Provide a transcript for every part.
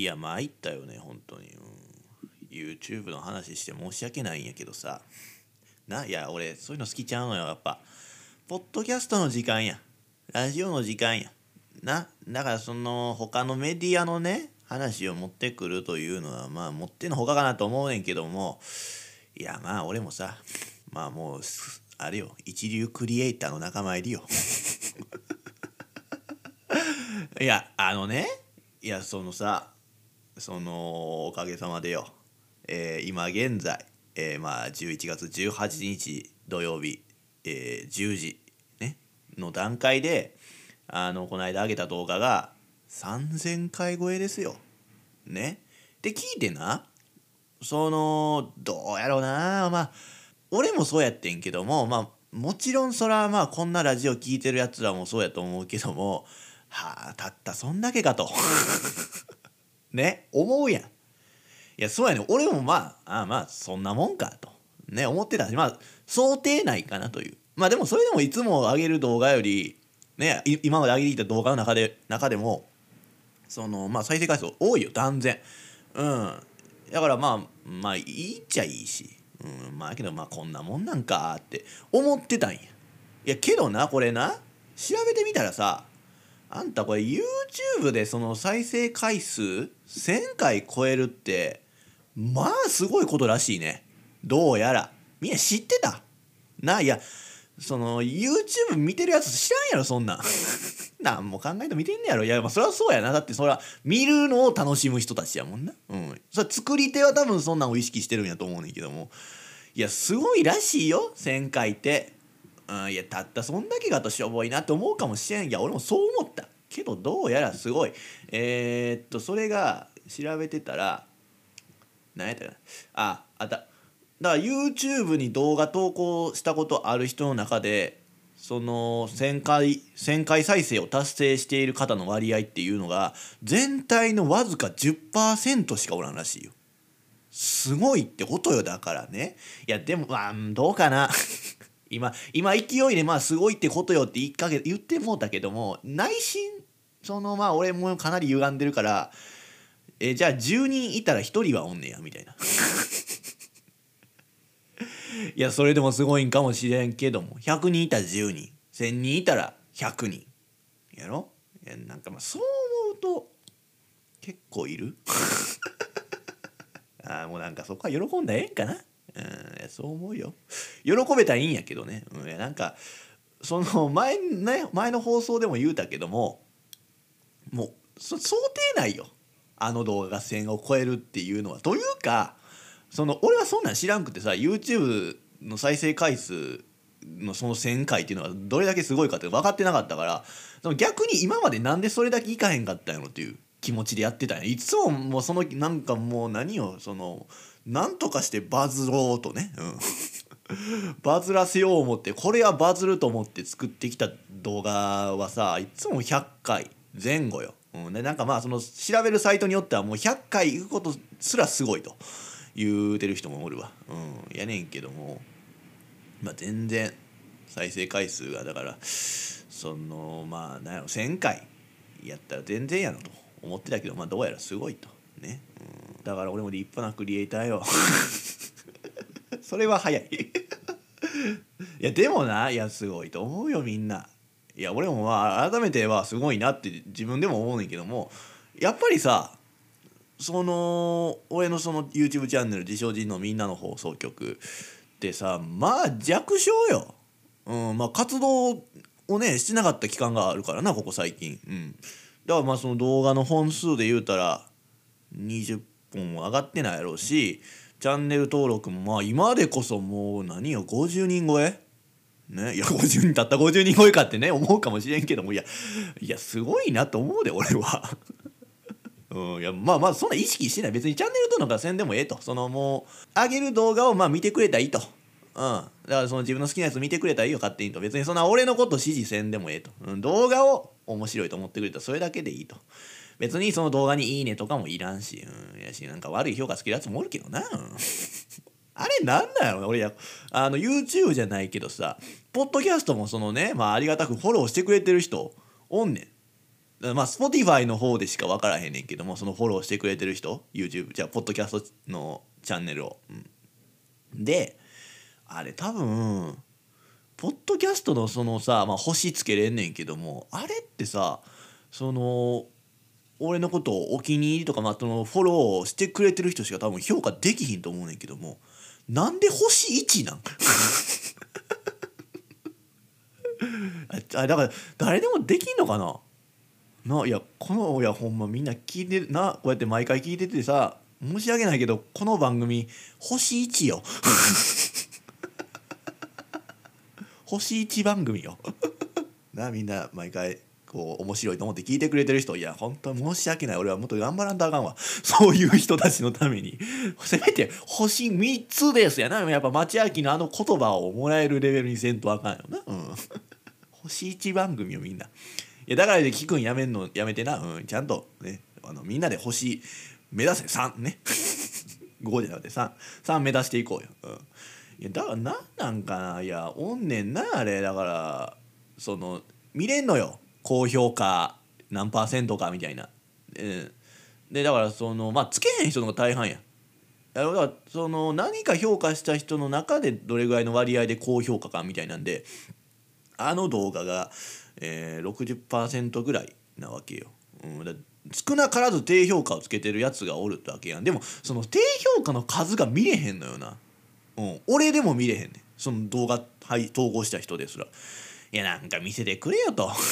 いや参ったよね本当に、うん、YouTube の話して申し訳ないんやけどさ。ないや俺そういうの好きちゃうのよやっぱ。ポッドキャストの時間や。ラジオの時間や。なだからその他のメディアのね話を持ってくるというのはまあ持ってのほかかなと思うねんけども。いやまあ俺もさまあもうあれよ。一流クリエイターの仲間入りよ。いやあのねいやそのさそのおかげさまでよ、えー、今現在、えー、まあ11月18日土曜日、えー、10時、ね、の段階であのこの間上げた動画が3,000回超えですよ。ね。で聞いてなそのどうやろうなまあ俺もそうやってんけどもまあもちろんそらまあこんなラジオ聞いてるやつらもそうやと思うけどもはあたったそんだけかとね思うやん。いやそうやね俺もまああまあそんなもんかと。ね思ってたしまあ想定内かなという。まあでもそれでもいつも上げる動画よりね今まで上げてきた動画の中で中でもそのまあ再生回数多いよ断然。うん。だからまあまあいいっちゃいいし。うん。まあけどまあこんなもんなんかって思ってたんや。いやけどなこれな。調べてみたらさあんたこれ YouTube でその再生回数1000回超えるってまあすごいことらしいね。どうやら。みんな知ってた。ないやその YouTube 見てるやつ知らんやろそんなん。何も考えて見てんねやろ。いやまあそりゃそうやな。だってそれは見るのを楽しむ人たちやもんな。うん。それ作り手は多分そんなんを意識してるんやと思うねんけども。いやすごいらしいよ。1000回って。うんいやたったそんだけがとしょぼいなって思うかもしれんいや俺もそう思ったけどどうやらすごいえー、っとそれが調べてたら何やったかなああっただから YouTube に動画投稿したことある人の中でその1,000回1,000回再生を達成している方の割合っていうのが全体のわずか10%しかおらんらしいよ。すごいってことよだからね。いやでもまあどうかな。今今勢いでまあすごいってことよって言かけ言ってもうたけども内心そのまあ俺もかなり歪んでるからえじゃあ10人いたら1人はおんねやみたいな。いやそれでもすごいんかもしれんけども100人いたら10人1,000人いたら100人やろ？いやなんかまあそう思うと結構いる。ああもうなんかそこは喜んだらええんかな。うんそう思うよ。喜べたらいいんやけどね、うん、なんかその前,、ね、前の放送でも言うたけどももう想定内よ。あの動画が1,000を超えるっていうのは。というかその俺はそんなん知らんくてさ YouTube の再生回数のその1,000回っていうのはどれだけすごいかって分かってなかったからその逆に今までなんでそれだけいかへんかったんやろっていう気持ちでやってたんや。いつももうそのなんかもう何をそのなんとかしてバズろうとね、うん、バズらせよう思ってこれはバズると思って作ってきた動画はさいつも100回前後よ。うん、でなんかまあその調べるサイトによってはもう100回行くことすらすごいと。言うてる人もおるわ。うん。やねんけども。まあ全然再生回数がだからそのまあ何やろ1,000回やったら全然やろと思ってたけどまあどうやらすごいと。ね、だから俺も立派なクリエイターよ。それは早い。いやでもないやすごいと思うよみんな。いや俺もまあ改めてはすごいなって自分でも思うねんけどもやっぱりさその俺のその YouTube チャンネル自称人のみんなの放送局ってさまあ弱小よ、うんまあ、活動をねしてなかった期間があるからなここ最近、うん、だからまあその動画の本数で言うたら20本も上がってないやろうしチャンネル登録もまあ今でこそもう何よ50人超え？ね、いや50人たった50人超えかってね思うかもしれんけどもいやいやすごいなと思うで俺は。うん、いやまあまあそんな意識してない。別にチャンネル登録はせんでもええと。そのもう上げる動画をまあ見てくれたらいいと。うん、だからその自分の好きなやつ見てくれたらいいよ勝手にと。別にそんな俺のこと指示せんでもええと、うん、動画を面白いと思ってくれたらそれだけでいいと。別にその動画に「いいね」とかもいらんし、うん、やしなんか悪い評価つけるやつもおるけどな、あれなんなんやろ？な俺やあの YouTube じゃないけどさポッドキャストもそのねまあありがたくフォローしてくれてる人おんねん。まあ Spotify の方でしか分からへんねんけどもそのフォローしてくれてる人 YouTube じゃあポッドキャストのチャンネルを、うん、であれ多分ポッドキャストのそのさ、まあ、星つけれんねんけどもあれってさその俺のことをお気に入りとか、まあ、そのフォローしてくれてる人しか多分評価できひんと思うねんけどもなんで星1なん？あだから誰でもできんのかな？ないやこのいやほんまみんな聞いてるなこうやって毎回聞いててさ申し訳ないけどこの番組星1よ。星1番組よ。なみんな毎回こう面白いと思って聞いてくれてる人いや本当申し訳ない。俺はもっと頑張らんとあかんわ。そういう人たちのために。せめて星3つですやな。やっぱ町明のあの言葉をもらえるレベルにせんとあかんよな。うん。星1番組よみんな。いやだからで聞くんやめんのやめてな、うん、ちゃんとね。あのみんなで星目指せ。3ね。5じゃなくて33目指していこうよ、うん、いやだから何なんかな。いやおんねんなあれ。だからその見れんのよ。高評価何パーセントかみたいな、うん、でだからそのまあつけへん人のが大半や。だからその何か評価した人の中でどれぐらいの割合で高評価かみたいなんであの動画が、えー、60%ぐらいなわけよ。うん、少なからず低評価をつけてるやつがおるってわけやん。でもその低評価の数が見れへんのよな、うん、俺でも見れへんねん。その動画、はい、投稿した人ですら。いやなんか見せてくれよと。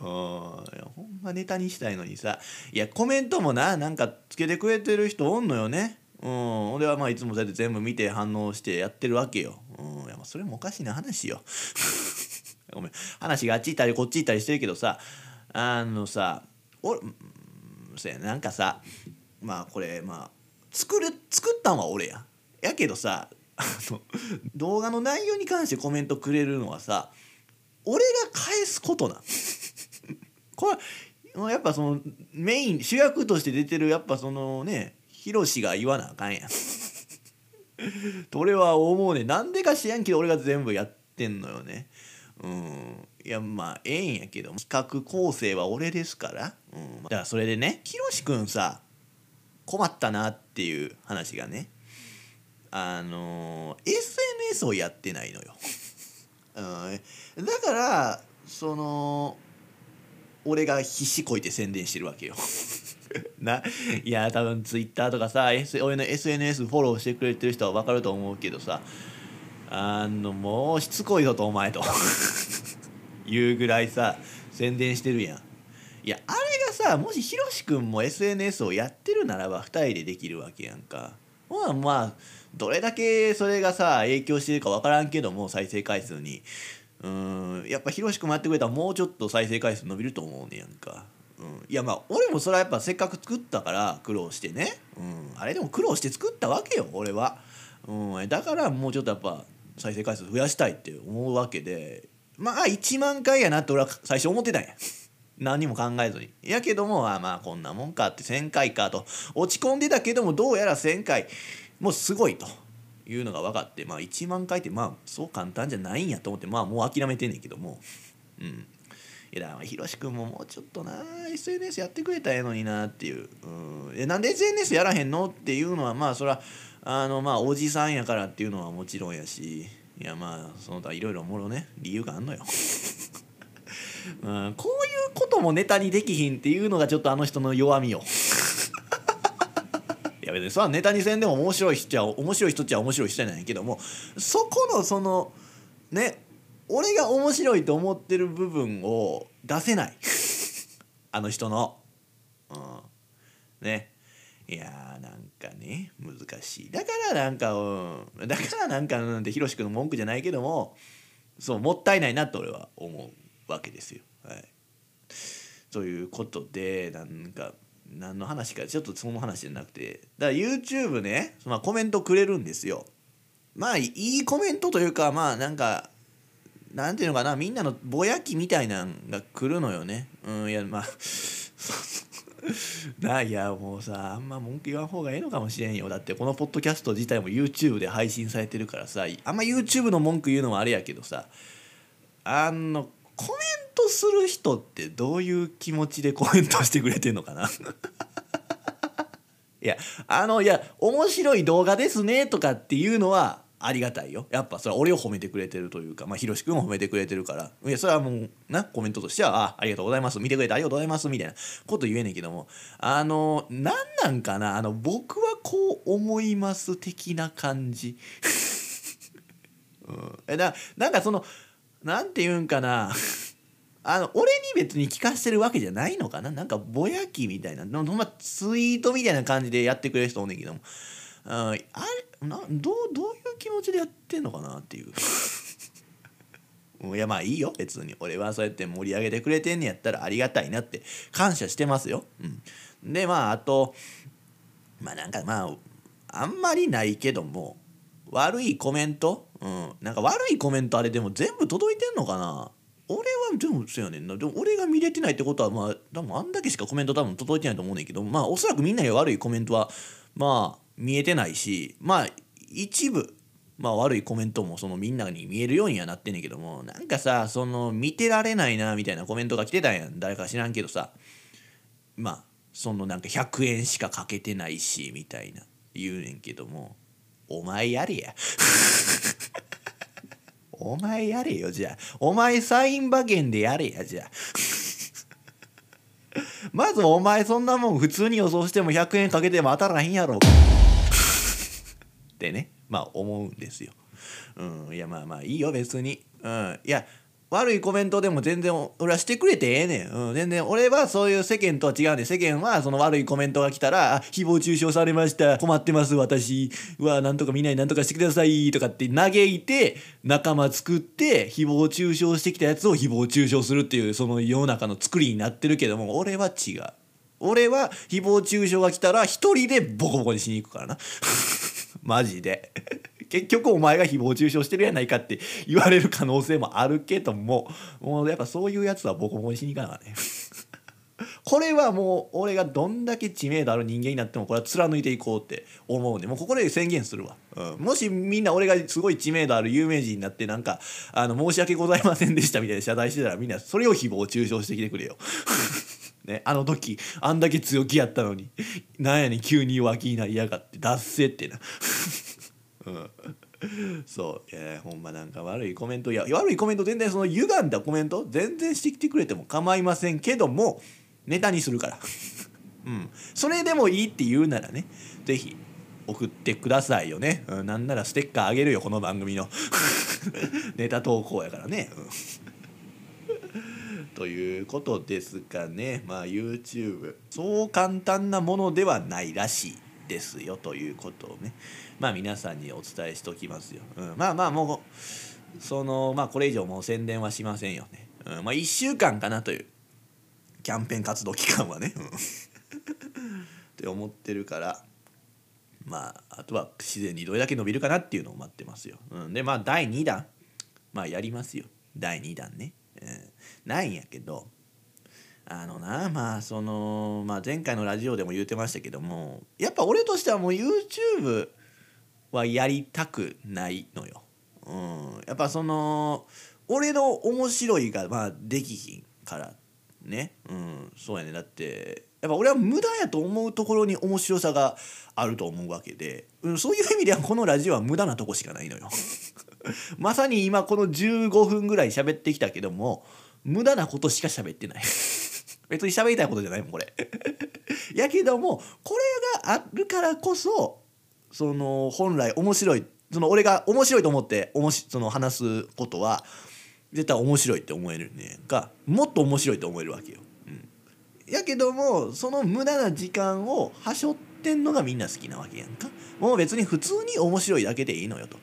うんほんまネタにしたいのにさ。いやコメントもななんかつけてくれてる人おんのよね。うん俺はまあいつもそうやって全部見て反応してやってるわけよ。うんいやまあそれもおかしいな話よ。ごめん。話があっち行ったりこっち行ったりしてるけどさ。あのさおそやなんかさまあこれまあ作る作ったんは俺や。やけどさあの動画の内容に関してコメントくれるのはさ俺が返すことなこれやっぱそのメイン主役として出てるやっぱそのねヒロシが言わなあかんやん。と俺は思うねなんでか知らんけど俺が全部やってんのよね。うん。いやまあええんやけど。企画構成は俺ですから、うん、だからそれでねひろしくんさ困ったなっていう話がね。あの SNS をやってないのよ、うん、だからその俺が必死こいて宣伝してるわけよ。ないや多分 Twitter とかさ、俺の SNS フォローしてくれてる人は分かると思うけどさあのもうしつこいぞとお前と。いうぐらいさ宣伝してるやん。いやあれがさもしひろしくんも SNS をやってるならば2人でできるわけやんか。まあまあどれだけそれがさ影響してるか分からんけども再生回数に。うんやっぱひろしくもやってくれたらもうちょっと再生回数伸びると思うねやんか。うん、いやまあ俺もそれはやっぱせっかく作ったから苦労してね、うん、あれでも苦労して作ったわけよ俺は、うん、だからもうちょっとやっぱ再生回数増やしたいって思うわけで。まあ1万回やなって俺は最初思ってたんや。何も考えずに。やけどもあまあこんなもんかって1,000回かと落ち込んでたけどもどうやら1,000回。もうすごいというのが分かってまあ1万回ってまあそう簡単じゃないんやと思ってまあもう諦めてんねんけども。うん。いやひろし君ももうちょっとな SNS やってくれたらええのになっていう、うん、えなんで SNS やらへんのっていうのはまあそらあのまあおじさんやからっていうのはもちろんやし。いやまあその他いろいろもろね理由があんのよ、うん、こういうこともネタにできひんっていうのがちょっとあの人の弱みよ。や別にさネタにせんでも面白い人っちゃ面白い人っちゃ面白い人じゃないけどもそこのそのね俺が面白いと思ってる部分を出せない。あの人の。うん。ね。いやーなんかね難しい。だからなんかうん。だからなんかなんてひろしくんの文句じゃないけどもそうもったいないなと俺は思うわけですよ。はい。ということでなんか何の話かちょっとその話じゃなくて。だから YouTube ね、まあ、コメントくれるんですよ。まあいいコメントというかまあなんかなんていうのかなみんなのぼやきみたいなんが来るのよね。うんいやまあ ないやもうさあんま文句言わん方がええのかもしれんよ。だってこのポッドキャスト自体も YouTube で配信されてるからさあんま YouTube の文句言うのはあれやけどさあのコメントする人ってどういう気持ちでコメントしてくれてんのかな？いやあのいや面白い動画ですねとかっていうのはありがたいよ。やっぱそれは俺を褒めてくれてるというかまあひろし君を褒めてくれてるから。いやそれはもうなコメントとしてはあありがとうございます。見てくれてありがとうございます。みたいな。こと言えねんけども。あの何なんかな？あの僕はこう思います的な感じ、うん、えだなんかそのなんて言うんかな。あの俺に別に聞かせてるわけじゃないのかな。なんかぼやきみたいな。ほんまツイートみたいな感じでやってくれる人おんねんけどもあれなどうどういう気持ちでやってんのかなっていう。いやまあいいよ。別に。俺はそうやって盛り上げてくれてんねやったらありがたいなって。感謝してますよ。うん、でまああとまあなんかまああんまりないけども悪いコメント、うん、なんか悪いコメントあれでも全部届いてんのかな？俺はでもそうやねんな。でも俺が見れてないってことはまあ多分あんだけしかコメント多分届いてないと思うねんけどまあおそらくみんなに悪いコメントはまあ見えてないしまあ一部まあ悪いコメントもそのみんなに見えるようにはなってんねんけどもなんかさその見てられないなみたいなコメントが来てたんやん。誰か知らんけどさ。まあそのなんか100円しかかけてないしみたいな言うねんけども。お前やれや。お前やれよじゃあ。お前サイン馬券でやれやじゃあ。まずお前そんなもん普通に予想しても100円かけても当たらへんやろ。ってね。まあ思うんですよ。うん、いやまあまあいいよ別に。うん、いや悪いコメントでも全然俺はしてくれてええねん、うん、全然俺はそういう世間とは違うんで世間はその悪いコメントが来たら「誹謗中傷されました。困ってます私は。なんとかみんなになんとかしてください」とかって嘆いて仲間作って誹謗中傷してきたやつを誹謗中傷するっていうその世の中の作りになってるけども俺は違う。俺は誹謗中傷が来たら一人でボコボコにしに行くからな。マジで。結局お前が誹謗中傷してるやないかって言われる可能性もあるけどももうやっぱそういうやつはボコボコにしに行かなかね。これはもう俺がどんだけ知名度ある人間になってもこれは貫いていこうって思うんでもうここで宣言するわ、うん、もしみんな俺がすごい知名度ある有名人になってなんかあの申し訳ございませんでしたみたいな謝罪してたらみんなそれを誹謗中傷してきてくれよ。ね、あの時あんだけ強気やったのになんやねん急に弱気になりやがって脱せってな。うん。そういやほんまなんか悪いコメントいや悪いコメント全然その歪んだコメント全然してきてくれても構いませんけどもネタにするから。うん。それでもいいって言うならね是非送ってくださいよね、うん、なんならステッカーあげるよこの番組の。ネタ投稿やからね、うん。ということですかね。まあ YouTube そう簡単なものではないらしいですよということをね。まあ皆さんにお伝えしておきますよ、うん、まあまあもうそのまあこれ以上もう宣伝はしませんよね、うん、まあ1週間かなという。キャンペーン活動期間はね、って思ってるから。まああとは自然にどれだけ伸びるかなっていうのを待ってますよ、うん、でまあ第2弾。まあやりますよ。第2弾ね、うん、ないんやけどあのなまあその、まあ、前回のラジオでも言うてましたけどもやっぱ俺としてはもう YouTube はやりたくないのよ。うん、やっぱその俺の面白いがまあできひんからね、うん、そうやね。だってやっぱ俺は無駄やと思うところに面白さがあると思うわけで、うん、そういう意味ではこのラジオは無駄なとこしかないのよ。まさに今この15分ぐらい喋ってきたけども無駄なことしか喋ってない 別に喋りたいことじゃないもんこれ やけどもこれがあるからこそその本来面白いその俺が面白いと思っておもしその話すことは絶対面白いって思えるねんかもっと面白いと思えるわけよ。うん、やけどもその無駄な時間をはしょってんのがみんな好きなわけやんか。もう別に普通に面白いだけでいいのよと。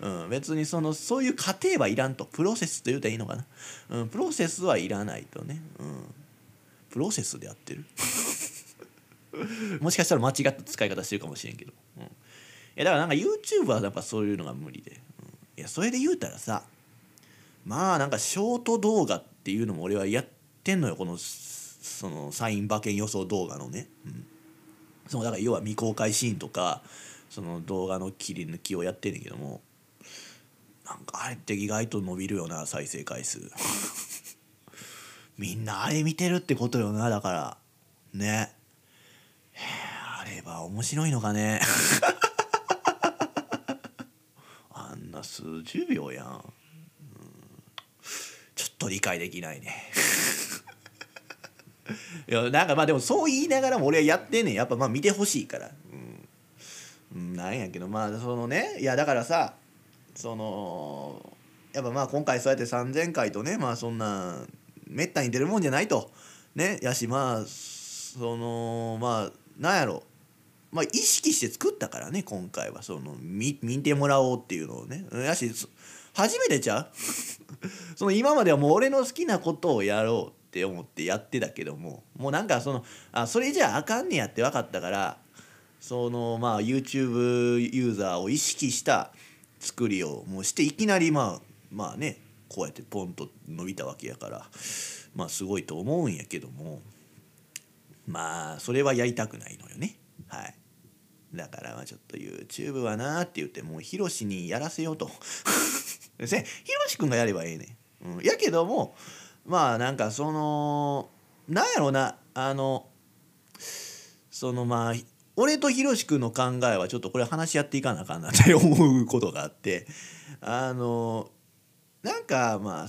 うん、別にそのそういう過程はいらんと。プロセスと言うたらいいのかな、うん、プロセスはいらないとね、うん、プロセスでやってる。もしかしたら間違った使い方してるかもしれんけど、うん、いやだからなんか YouTube はやっぱそういうのが無理で、うん、いやそれで言うたらさまあなんかショート動画っていうのも俺はやってんのよ。このそのサイン馬券予想動画のね、うん、そのだから要は未公開シーンとかその動画の切り抜きをやってんねんけども。なんかあれって意外と伸びるよな再生回数。みんなあれ見てるってことよなだから。ね。あれば面白いのかね。あんな数十秒やん、うん、ちょっと理解できないね。いやなんかまあでもそう言いながらも俺はやってんねん。やっぱまあ見てほしいから。うん。うん、なんやけどまあそのね。いやだからさそのやっぱまあ今回そうやって3,000回とねまあそんなめったに出るもんじゃないと。ねやしまあそのまあなんやろ。まあ意識して作ったからね今回は。その見見てもらおうっていうのをね。やし初めてちゃう？その今まではもう俺の好きなことをやろうって思ってやってたけども。もうなんかそのあそれじゃあかんねやって分かったから。そのまあ YouTube ユーザーを意識した作りをもうしていきなりまあまあねこうやってポンと伸びたわけやからまあすごいと思うんやけどもまあそれはやりたくないのよね。はい。だからまあちょっと YouTube はなって言ってもうヒロシにやらせようと。ヒロシ君がやればええねん、うん、やけどもまあなんかそのなんやろなあのそのまあ俺とひろし君の考えはちょっとこれ話し合っていかなあかんなって 思うことがあってあのなんかまあ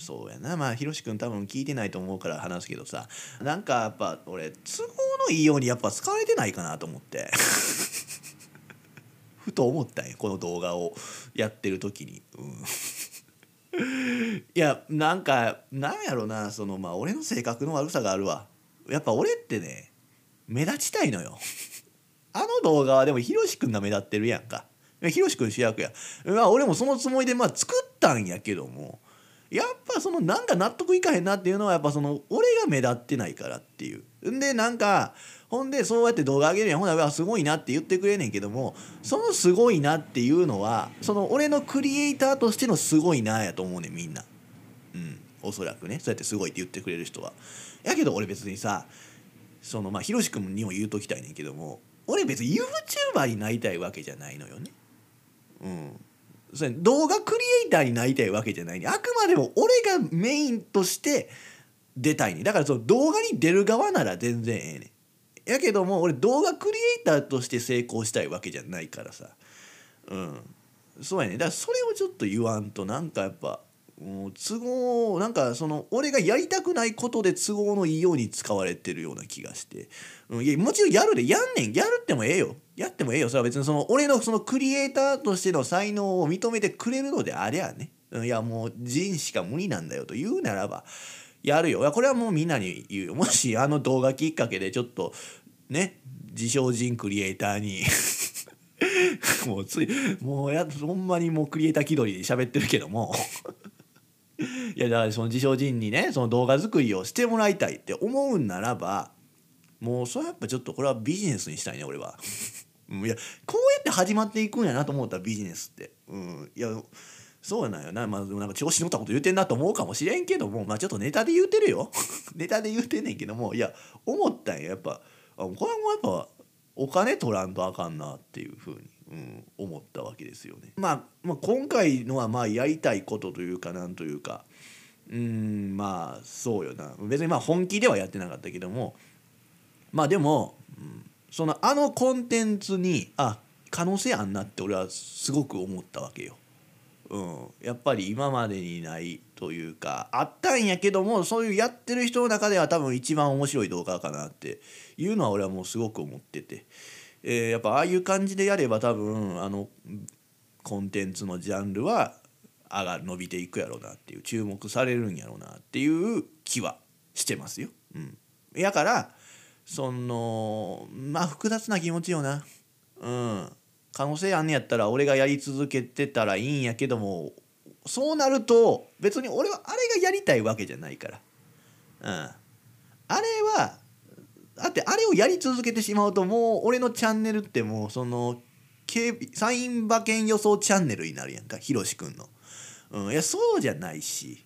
そうやな。まあひろし君多分聞いてないと思うから話すけどさなんかやっぱ俺都合のいいようにやっぱ使われてないかなと思って。ふと思ったんやこの動画をやってる時に。うん。いやなんかなんやろなそのまあ俺の性格の悪さがあるわ。やっぱ俺ってね目立ちたいのよ。あの動画はでもひろしくんが目立ってるやんか。ひろしくん主役や。まあ俺もそのつもりでまあ作ったんやけどもやっぱそのなんか納得いかへんなっていうのはやっぱその俺が目立ってないからっていう。んでなんかほんでそうやって動画上げるやん。ほなわすごいなって言ってくれねんけどもそのすごいなっていうのはその俺のクリエイターとしてのすごいなやと思うねんみんな。うん。おそらくね。そうやってすごいって言ってくれる人は。やけど俺別にさそのまあひろし君にも言うときたいねんけども俺別に YouTuber になりたいわけじゃないのよね。うん。それ動画クリエイターになりたいわけじゃないね。あくまでも俺がメインとして出たいねだからその動画に出る側なら全然ええねやけども俺動画クリエイターとして成功したいわけじゃないからさ。うん。そうやねだからそれをちょっと言わんとなんかやっぱ都合なんかその俺がやりたくないことで都合のいいように使われてるような気がして、うん、いやもちろんやるでやんねん。やるってもええよ。やってもええよ。それは別にその俺のそのクリエイターとしての才能を認めてくれるのでありゃね、うん、いやもう人しか無理なんだよと言うならばやるよ。いやこれはもうみんなに言うよ。もしあの動画きっかけでちょっとね自称人クリエイターに もうついもうやほんまにもうクリエイター気取りで喋ってるけども。いやだからその自称人にねその動画作りをしてもらいたいって思うんならばもうそれはやっぱちょっとこれはビジネスにしたいね俺は。いやこうやって始まっていくんやなと思ったビジネスって。うん、いやそうなんよな,、まあ、なんか調子乗ったこと言うてんなと思うかもしれんけども、まあ、ちょっとネタで言うてるよ ネタで言うてんねんけどもいや思ったんややっぱこれもやっぱお金取らんとあかんなっていうふうに、うん、思ったわけですよね。まあ、まあ、今回のはまあやりたいことというかなんというかうんまあそうよな別にまあ本気ではやってなかったけどもまあでも、うん、そのあのコンテンツにあ可能性あんなって俺はすごく思ったわけよ。うん、やっぱり今までにないというかあったんやけどもそういうやってる人の中では多分一番面白い動画かなっていうのは俺はもうすごく思ってて、えー、やっぱああいう感じでやれば多分あのコンテンツのジャンルは上が伸びていくやろうなっていう注目されるんやろうなっていう気はしてますよ。うん、やからそのまあ複雑な気持ちよな。うん可能性あんねやったら俺がやり続けてたらいいんやけどもそうなると別に俺はあれがやりたいわけじゃないから。うん。あれはだってあれをやり続けてしまうともう俺のチャンネルってもうそのサイン馬券予想チャンネルになるやんかひろしくんの。うん、いやそうじゃないし、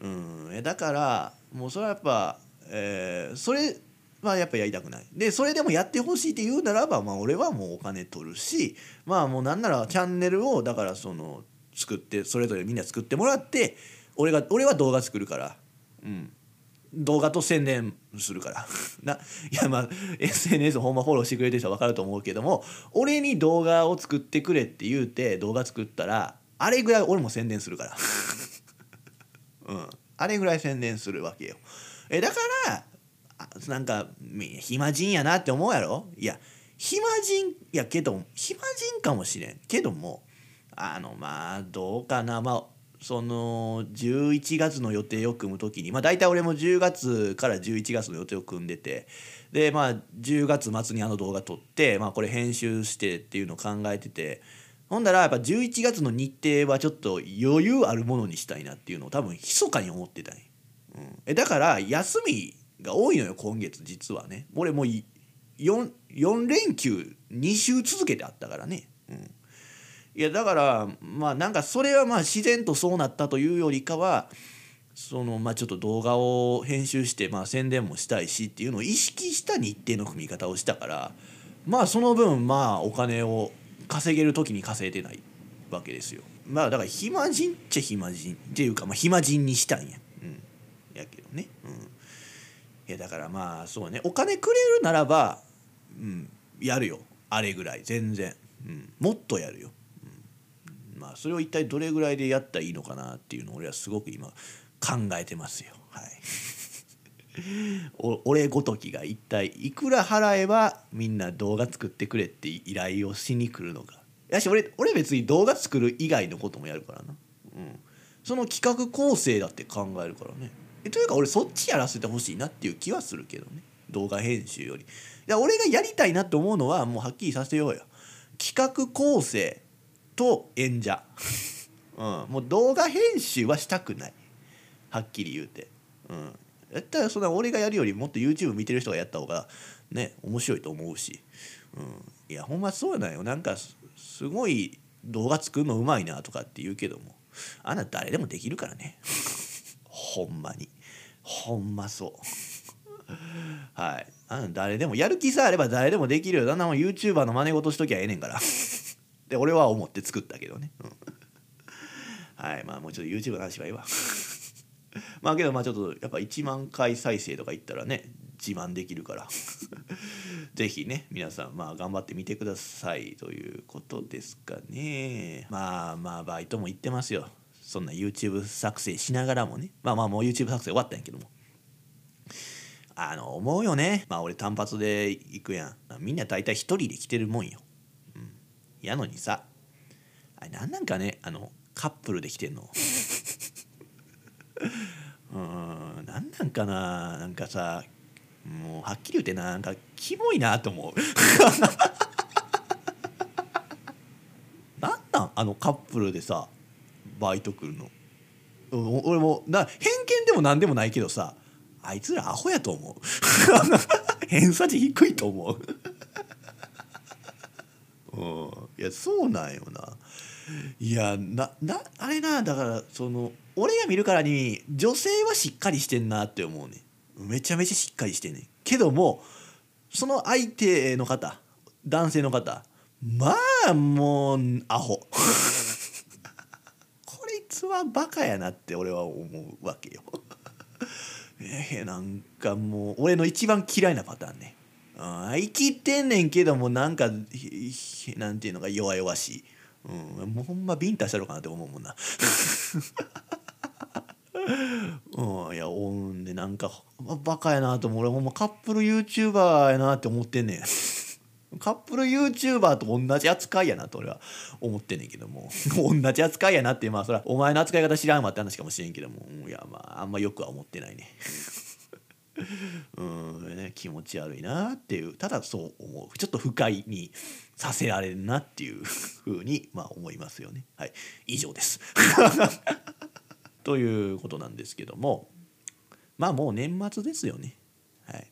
うん、だからもうそれはやっぱ、えー、それはやっぱやりたくない。でそれでもやってほしいって言うならば、まあ、俺はもうお金取るしまあもうなんならチャンネルをだからその作ってそれぞれみんな作ってもらって俺が俺は動画作るから、うん。動画と宣伝するから。ないやまあ SNS ほんまフォローしてくれてる人は分かると思うけども俺に動画を作ってくれって言うて動画作ったらあれぐらい俺も宣伝するから。うん。あれぐらい宣伝するわけよ。えだからなんか暇人やなって思うやろ？いや暇人やけど暇人かもしれん。けどもあのまあどうかな。まあその11月の予定を組む時にまあ大体俺も10月から11月の予定を組んでてでまあ10月末にあの動画撮ってまあこれ編集してっていうのを考えててほんだらやっぱ11月の日程はちょっと余裕あるものにしたいなっていうのを多分密かに思ってたんうん、えだから休みが多いのよ今月実はね。俺もう 4, 4連休2週続けてあったからね、うん、いやだからまあなんかそれはまあ自然とそうなったというよりかはそのまあちょっと動画を編集してまあ宣伝もしたいしっていうのを意識した日程の組み方をしたからまあその分まあお金を稼げる時に稼いでないわけですよ。まあだから暇人っちゃ暇人っていうかまあ暇人にしたんや。うん。やけどね。うん。いやだからまあそうね。お金くれるならばうん。やるよ。あれぐらい。全然、うん、もっとやるよ、まそれを一体どれぐらいでやったらいいのかなっていうのを俺はすごく今考えてますよ。はい。俺ごときが一体いくら払えばみんな動画作ってくれって依頼をしに来るのか。やし俺俺別に動画作る以外のこともやるからな、うん、その企画構成だって考えるからね。というか俺そっちやらせてほしいなっていう気はするけどね。動画編集より。俺がやりたいなって思うのはもうはっきりさせようよ。企画構成。と演者、うん、もう動画編集はしたくない。はっきり言うて。うん。絶対そんな俺がやるよりもっと YouTube 見てる人がやった方がね面白いと思うし、うん、いやほんまそうなんよ。なんかすごい動画作るのうまいなとかって言うけども。あんな誰でもできるからね。ほんまに。ほんまそう。はい。あんな誰でもやる気さえあれば誰でもできるよ。だんだん YouTuber の真似事しときゃええねんから。で俺は思って作ったけどね、うん。はい。まあもうちょっと YouTube の話はいいわ。まあけどまあちょっとやっぱ1万回再生とかいったらね自慢できるから。ぜひね皆さんまあ頑張ってみてくださいということですかね。まあまあバイトも行ってますよ。そんな YouTube 作成しながらもね。まあまあもう YouTube 作成終わったんやけども。あの思うよね。まあ俺単発で行くやん。みんな大体一人で来てるもんよ、やのにさあれなんなんかねあのカップルで来てんの。うんなんなんかななんかさもうはっきり言ってなんかキモいなと思う。なんなんあのカップルでさバイト来るの。うん俺もな偏見でも何でもないけどさあいつらアホやと思う。偏差値低いと思う。うん。いやそうなんよな。いやななあれなだからその俺が見るからに女性はしっかりしてんなって思うねめちゃめちゃしっかりしてんねん。けどもその相手の方男性の方まあもうアホ。こいつはバカやなって俺は思うわけよ。えなんかもう俺の一番嫌いなパターンね。あー生きてんねんけどもなんかなんていうのか弱々しい、うん、もうほんまビンタしたのかなって思うもんな。うん。いやおんでなんかバカやなと思う。俺ほんまカップル YouTuber やなって思ってんねん。カップル YouTuber と同じ扱いやなと俺は。思ってんねんけども。同じ扱いやなってまあそれはお前の扱い方知らんわって話かもしれんけども。いやまああんまよくは思ってないね。うんね気持ち悪いなっていうただそう思うちょっと不快にさせられるなっていうふうにまあ思いますよね。はい。以上です。ということなんですけどもまあもう年末ですよね。はい。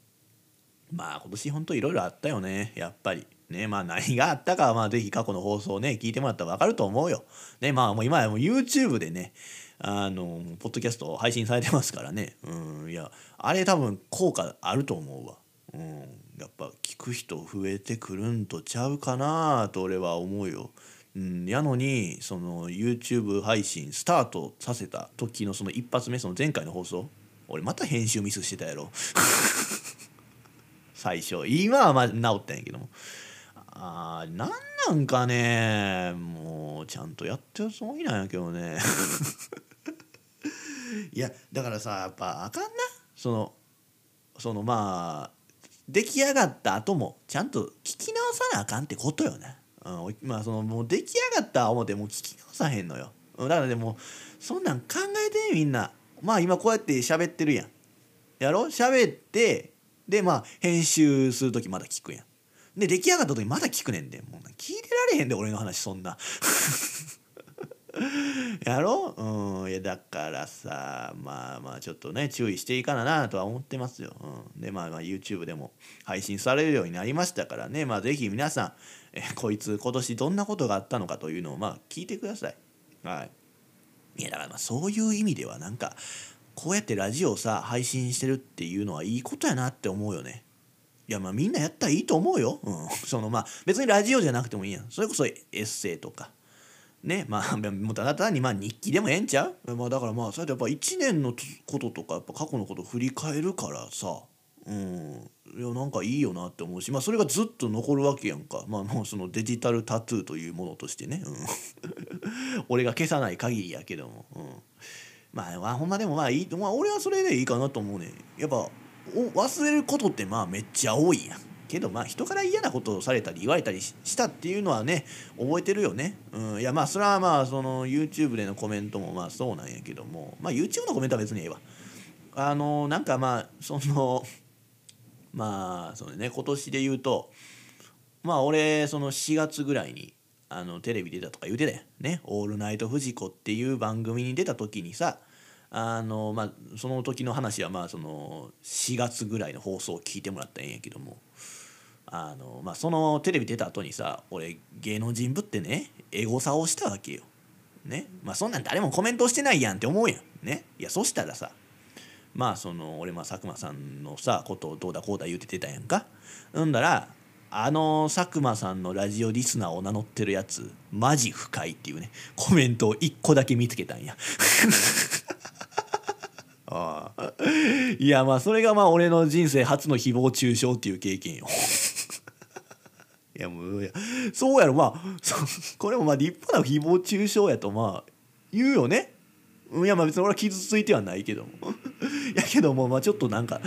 まあ今年本当いろいろあったよね。やっぱり。ねまあ何があったかはまあぜひ過去の放送をね聞いてもらったら分かると思うよ。ねまあもう今やもう YouTube でねあのポッドキャスト配信されてますからね。うんいやあれ多分効果あると思うわ。うんやっぱ聞く人増えてくるんとちゃうかなと俺は思うよ。うん、やのにその YouTube 配信スタートさせた時のその一発目その前回の放送俺また編集ミスしてたやろ。最初今はまあ治ったんやけども。あーなんなんかねもうちゃんとやってるつもりなんやけどね。いやだからさやっぱあかんなそのそのまあ出来上がった後もちゃんと聞き直さなあかんってことよね。うん、まあそのもう出来上がった思ってもう聞き直さへんのよ。だからでもそんなん考えてみんな。まあ今こうやって喋ってるやん。やろ？喋ってでまあ編集する時まだ聞くやん。で出来上がった時まだ聞くねんでもう聞いてられへんで俺の話そんな。やろ？うんいやだからさまあまあちょっとね注意していかななとは思ってますよ。うん、でまあまあ YouTube でも配信されるようになりましたからねまあ是非皆さんえこいつ今年どんなことがあったのかというのをまあ聞いてください。はい。いやだからまあそういう意味ではなんかこうやってラジオをさ配信してるっていうのはいいことやなって思うよね。いやまあみんなやったらいいと思うよ。うん、そのまあ別にラジオじゃなくてもいいやん。それこそエッセイとか。ねまあ もうただ単にまあ日記でもええんちゃう、まあ、だからまあそれでやっぱ1年のこととかやっぱ過去のこと振り返るからさ。うん。いやなんかいいよなって思うしまあそれがずっと残るわけやんか。まあもうそのデジタルタトゥーというものとしてね、うん、俺が消さない限りやけども、うん、まあ、まあ、ほんまでもまあいいまあ俺はそれでいいかなと思うねやっぱお忘れることってまあめっちゃ多いやん。けどまあ人から嫌なことをされたり言われたりしたっていうのはね覚えてるよね、うん、いやまあそれはまあその YouTube でのコメントもまあそうなんやけども。まあ YouTube のコメントは別にええわ。あのなんかまあその まあそのね今年で言うとまあ俺その4月ぐらいにあのテレビ出たとか言うてたよね「オールナイトフジコ」っていう番組に出た時にさあのまあその時の話はまあその4月ぐらいの放送を聞いてもらったんやけども。あのまあそのテレビ出た後にさ俺芸能人ぶってねエゴサをしたわけよ。ねまあそんなん誰もコメントしてないやんって思うやん。ねいやそしたらさまあその俺まあ佐久間さんのさことをどうだこうだ言うててたやんか。んだらあの佐久間さんのラジオリスナーを名乗ってるやつマジ深いっていうねコメントを1個だけ見つけたんや。ああいやまあそれがまあ俺の人生初の誹謗中傷っていう経験よ。やもういやそうやろ。まあ そこれもまあ立派な誹謗中傷やとまあ言うよね。いやまあ別に俺は傷ついてはないけども。やけどもまあちょっとなんか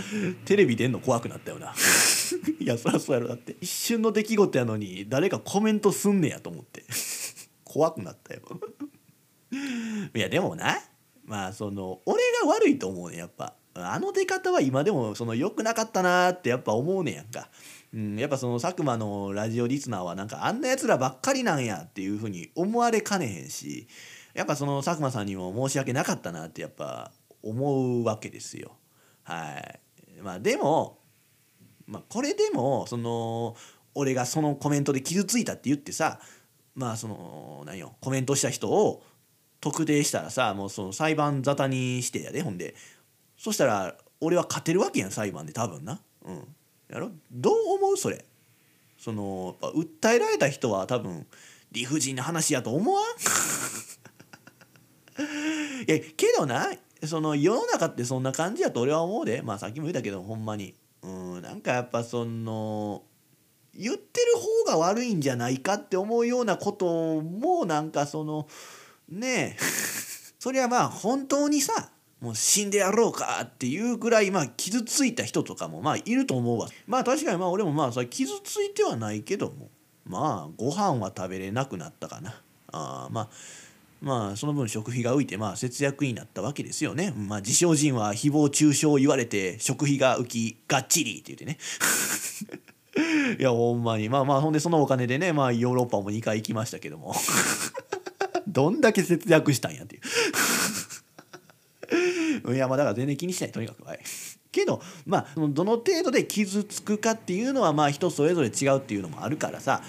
テレビ出んの怖くなったよな。いやそりゃそうやろ。だって一瞬の出来事やのに誰かコメントすんねやと思って。怖くなったよ。いやでもなまあその俺が悪いと思うねやっぱ。あの出方は今でもその良くなかったなってやっぱ思うねやんか、うん、やっぱその佐久間のラジオリスナーはなんかあんなやつらばっかりなんやっていうふうに思われかねへんしやっぱその佐久間さんにも申し訳なかったなってやっぱ思うわけですよ。はい。まあでもまあこれでもその俺がそのコメントで傷ついたって言ってさまあその何よコメントした人を特定したらさもうその裁判沙汰にしてやでほんで。そしたら俺は勝てるわけやん裁判で多分な。うん。やろ？どう思う？それ。そのやっぱ訴えられた人は多分理不尽な話やと思わん？いやけどなその世の中ってそんな感じやと俺は思うで。まあさっきも言ったけどほんまに。うんなんかやっぱその言ってる方が悪いんじゃないかって思うようなこともなんかそのねえ。そりゃまあ本当にさもう死んでやろうかっていうぐらいまあ傷ついた人とかもまあいると思うわまあ確かにまあ俺もまあそれ傷ついてはないけどもまあご飯は食べれなくなったかなあまあまあその分食費が浮いてまあ節約になったわけですよね。まあ自称人は誹謗中傷を言われて食費が浮きがっちりって言ってね。いやほんまにまあまあほんでそのお金でねまあヨーロッパも2回行きましたけども どんだけ節約したんやっていう。いやまあだから全然気にしないとにかくはい。けどまあどの程度で傷つくかっていうのはまあ人それぞれ違うっていうのもあるからさ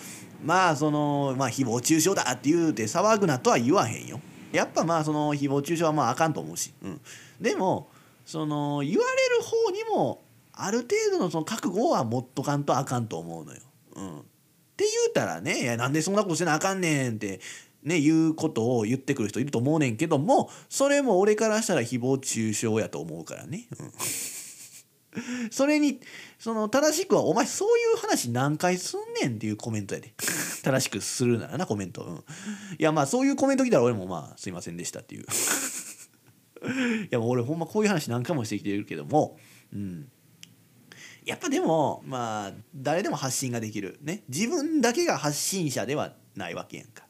まあそのまあ誹謗中傷だって言うて騒ぐなとは言わへんよ。やっぱまあその誹謗中傷はまああかんと思うし、うん、でもその言われる方にもある程度のその覚悟は持っとかんとあかんと思うのよ。うん、って言うたらね「いやなんでそんなことせなあかんねん」ってねいうことを言ってくる人いると思うねんけどもそれも俺からしたら誹謗中傷やと思うからね。うん。それにその正しくはお前そういう話何回すんねんっていうコメントやで。正しくするならなコメント、うん、いやまあそういうコメント来たら俺もまあすいませんでしたっていう。いやもう俺ほんまこういう話何回もしてきてるけどもうん。やっぱでもまあ誰でも発信ができる。ね。自分だけが発信者ではないわけやんか。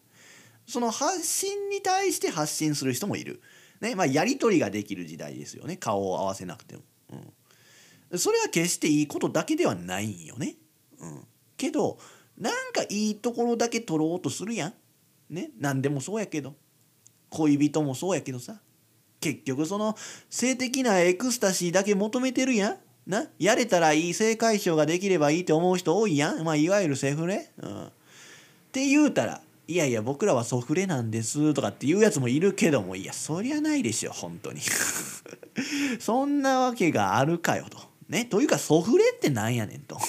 その発信に対して発信する人もいる。ねまあやり取りができる時代ですよね。顔を合わせなくても、うん、それは決していいことだけではないんよね、うん、けどなんかいいところだけ取ろうとするやん。ね何でもそうやけど。恋人もそうやけどさ。結局その性的なエクスタシーだけ求めてるやん。な？やれたらいい性解消ができればいいって思う人多いやん、まあ、いわゆるセフレ、うん、って言うたらいやいや僕らはソフレなんですとかっていうやつもいるけどもいやそりゃないでしょ本当に。そんなわけがあるかよと。ねというかソフレってなんやねんと。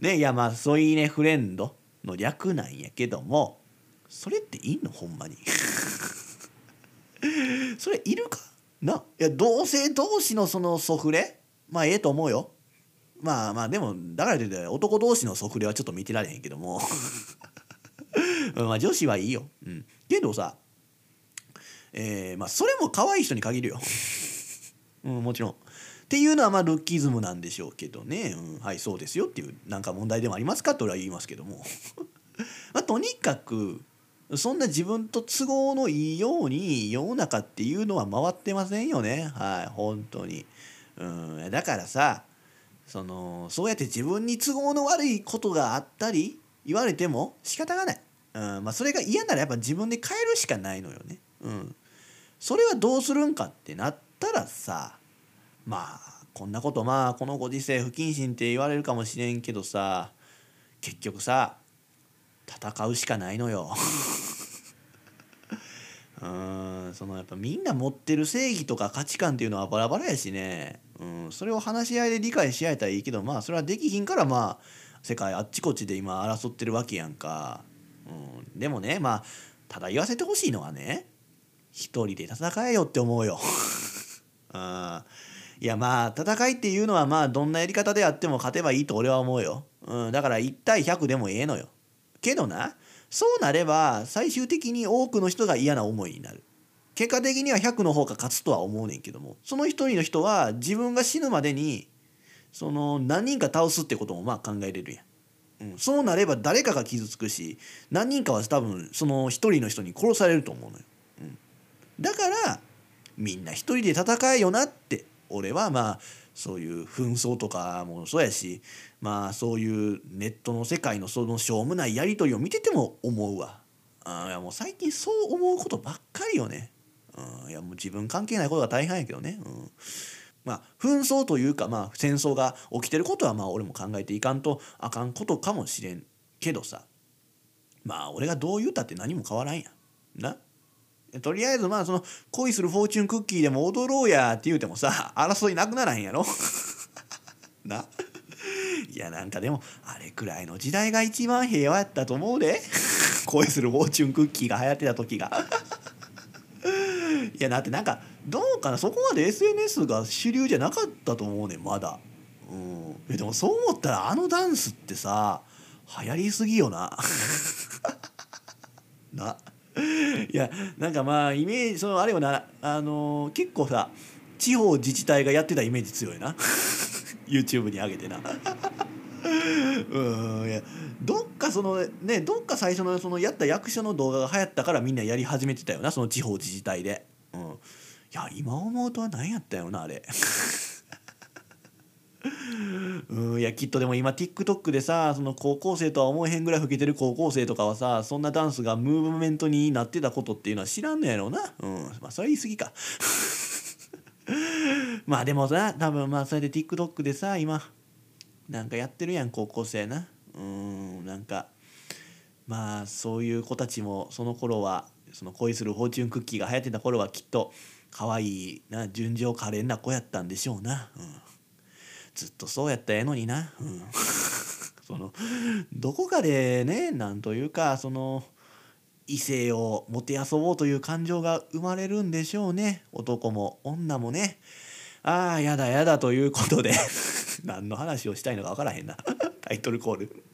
ねいやまあソイネフレンドの略なんやけどもそれっていいの？ほんまに。それいるかな？いや同性同士のそのソフレ？まあええと思うよ。まあまあでもだからといって男同士のソフレはちょっと見てられへんけども。まあ女子はいいよ、うん、けどさえー、まあそれも可愛い人に限るよ、うん、もちろん。っていうのはまあルッキズムなんでしょうけどね、うん、はいそうですよっていうなんか問題でもありますかと俺は言いますけども。まあとにかくそんな自分と都合のいいように世の中っていうのは回ってませんよね。はい本当に。うんだからさそのそうやって自分に都合の悪いことがあったり言われても仕方がない、うんまあ、それが嫌ならやっぱ自分で変えるしかないのよね。うん。それはどうするんかってなったらさまあこんなことまあこのご時世不謹慎って言われるかもしれんけどさ結局さ戦うしかないのよ。うんそのやっぱみんな持ってる正義とか価値観っていうのはバラバラやしね、うん、それを話し合いで理解し合えたらいいけどまあそれはできひんからまあ世界あっちこっちで今争ってるわけやんか、うん、でもねまあただ言わせてほしいのはね一人で戦えよって思うよ。あ いやまあ戦いっていうのはまあどんなやり方であっても勝てばいいと俺は思うよ。うん、だから1対100でもええのよ。けどなそうなれば最終的に多くの人が嫌な思いになる結果的には100の方が勝つとは思うねんけどもその一人の人は自分が死ぬまでにその何人か倒すってこともまあ考えれるやん、うん、そうなれば誰かが傷つくし何人かは多分その一人の人に殺されると思うのよ、うん、だからみんな一人で戦えよなって俺はまあそういう紛争とかもそうやしまあそういうネットの世界のそのしょうもないやり取りを見てても思うわ。あいやもう最近そう思うことばっかりよね、うん、いやもう自分関係ないことが大半やけどね、うん、まあ紛争というかまあ戦争が起きてることはまあ俺も考えていかんとあかんことかもしれんけどさ。まあ俺がどう言うたって何も変わらんやな。とりあえずまあその恋するフォーチュンクッキーでも踊ろうやって言うてもさ争いなくならへんやろ。な。いやなんかでもあれくらいの時代が一番平和やったと思うで。恋するフォーチュンクッキーが流行ってた時が。いやだってなんかどうかな？そこまで SNS が主流じゃなかったと思うねまだ。うん。でもそう思ったらあのダンスってさ流行りすぎよな。な。いやなんかまあイメージそのあれよな。あの、結構さ地方自治体がやってたイメージ強いな。YouTube に上げてな。うんいやどっかそのねどっか最初のそのやった役所の動画が流行ったからみんなやり始めてたよなその地方自治体で。いや今思うとは何やったよなあれ。うんいやきっとでも今 TikTok でさその高校生とは思えへんぐらい老けてる高校生とかはさそんなダンスがムーブメントになってたことっていうのは知らんのやろうな。うんまあそれ言い過ぎか。まあでもさ多分まあそれで TikTok でさ今なんかやってるやん高校生な。うんなんかまあそういう子たちもその頃はその恋するフォーチュンクッキーが流行ってた頃はきっと可愛いな純情可憐な子やったんでしょうな、うん、ずっとそうやったらええのにな、うん、そのどこかでねなんというかその異性をもてあそぼうという感情が生まれるんでしょうね。男も女もね。ああやだやだということで。何の話をしたいのか分からへんな。タイトルコール。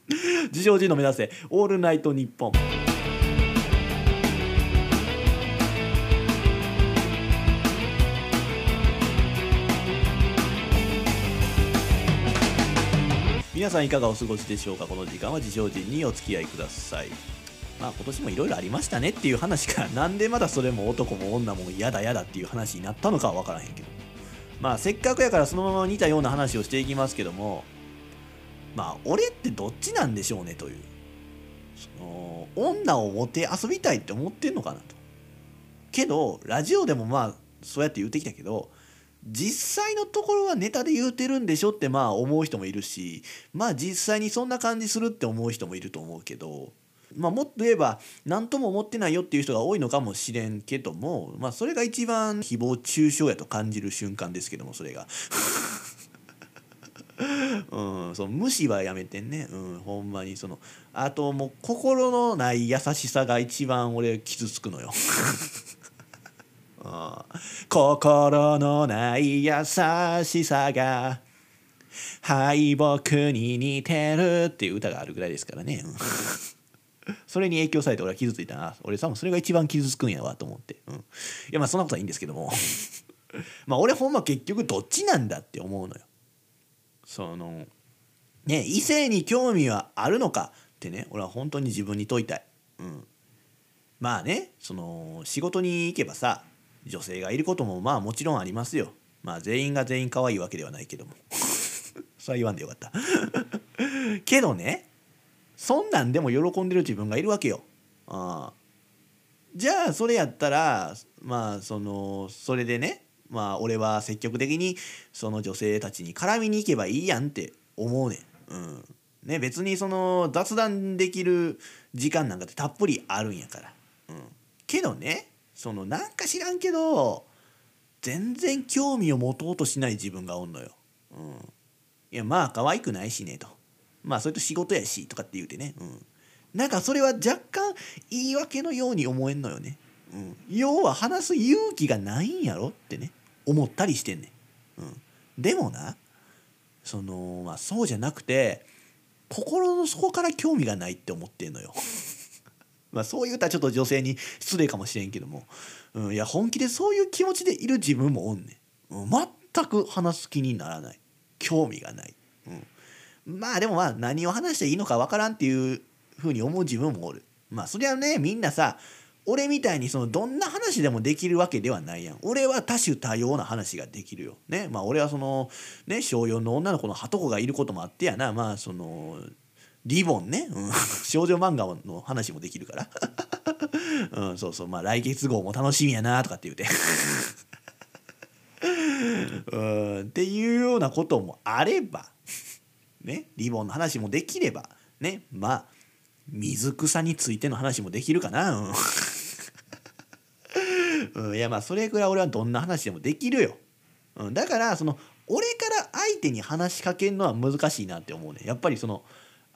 自称人の目指せ。オールナイトニッポン皆さんいかがお過ごしでしょうか？この時間は自称人にお付き合いください。まあ今年もいろいろありましたねっていう話からなんでまだそれも男も女も嫌だ嫌だっていう話になったのかは分からへんけど。まあせっかくやからそのまま似たような話をしていきますけどもまあ俺ってどっちなんでしょうねという。その女をもて遊びたいって思ってんのかなと。けどラジオでもまあそうやって言ってきたけど実際のところはネタで言うてるんでしょってまあ思う人もいるしまあ実際にそんな感じするって思う人もいると思うけどまあもっと言えば何とも思ってないよっていう人が多いのかもしれんけどもまあそれが一番誹謗中傷やと感じる瞬間ですけどもそれが。うん、その無視はやめてんね、うん、ほんまにそのあともう心のない優しさが一番俺傷つくのよ。心のない優しさが敗北に似てるっていう歌があるぐらいですからね。それに影響されて俺は傷ついたな。俺多分それが一番傷つくんやわと思って。うん、いやまあそんなことはいいんですけども。まあ俺ほんま結局どっちなんだって思うのよ。そのね異性に興味はあるのかってね俺は本当に自分に問いたい。うん、まあねその仕事に行けばさ女性がいることもまあもちろんありますよ。まあ全員が全員可愛いわけではないけども。それは言わんでよかった。けどね、そんなんでも喜んでる自分がいるわけよ。あじゃあそれやったらまあそのそれでねまあ俺は積極的にその女性たちに絡みに行けばいいやんって思うねん。うんね、別にその雑談できる時間なんかってたっぷりあるんやから。うん、けどねそのなんか知らんけど全然興味を持とうとしない自分がおんのよ。うん、いやまあ可愛くないしねと。まあそれと仕事やしとかって言うてね。うん、なんかそれは若干言い訳のように思えんのよね。うん、要は話す勇気がないんやろってね思ったりしてんねん。うん、でもなそのまあそうじゃなくて心の底から興味がないって思ってんのよ。まあそう言うたらちょっと女性に失礼かもしれんけども、うん、いや本気でそういう気持ちでいる自分もおんねん、全く話す気にならない。興味がない、うん、まあでもまあ何を話していいのかわからんっていうふうに思う自分もおる。まあそりゃねみんなさ俺みたいにそのどんな話でもできるわけではないやん。俺は多種多様な話ができるよ。ね。まあ俺はそのね小4の女の子のはとこがいることもあってやな。まあそのリボンね、うん、少女漫画の話もできるから、うん、そうそう。まあ来月号も楽しみやなとかって言うて。うん。っていうようなこともあればね。リボンの話もできればね。まあ水草についての話もできるかな、うん、うん、いやまあそれぐらい俺はどんな話でもできるよ、うん、だからその俺から相手に話しかけるのは難しいなって思うね。やっぱりその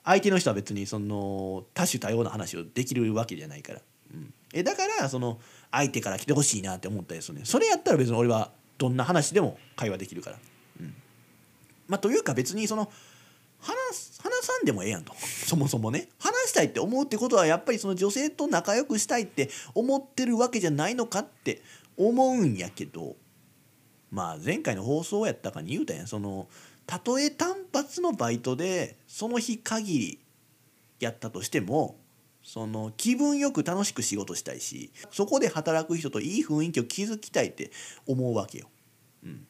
相手の人は別にその多種多様な話をできるわけじゃないから、うん、えだからその相手から来てほしいなって思ったりするね。それやったら別に俺はどんな話でも会話できるから、うん。まあ、というか別にその話話さんでもええやんと。そもそもね。話したいって思うってことはやっぱりその女性と仲良くしたいって思ってるわけじゃないのかって思うんやけど。まあ前回の放送やったかに言うたやん。そのたとえ単発のバイトでその日限りやったとしてもその気分よく楽しく仕事したいしそこで働く人といい雰囲気を築きたいって思うわけよ。うん、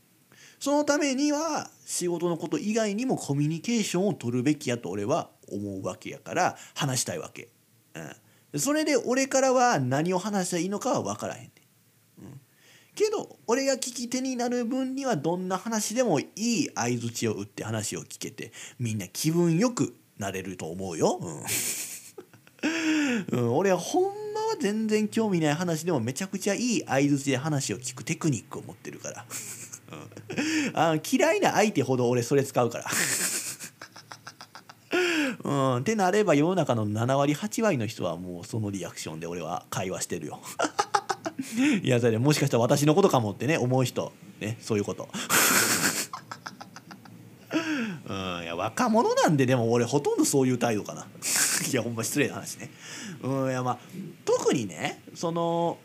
そのためには仕事のこと以外にもコミュニケーションを取るべきやと俺は思うわけやから話したいわけ。うん、それで俺からは何を話したらいいのかは分からへんね、けど俺が聞き手になる分にはどんな話でもいい相づちを打って話を聞けてみんな気分よくなれると思うよ。うん、うん、俺はほんまは全然興味ない話でもめちゃくちゃいい相づちで話を聞くテクニックを持ってるから。あ嫌いな相手ほど俺それ使うから。うんってなれば世の中の7割8割の人はもうそのリアクションで俺は会話してるよ いやそれもしかしたら私のことかもってね思う人。ねそういうこと。うんいや若者なんででも俺ほとんどそういう態度かな。いやほんま失礼な話ね。うんいやまあ特にねその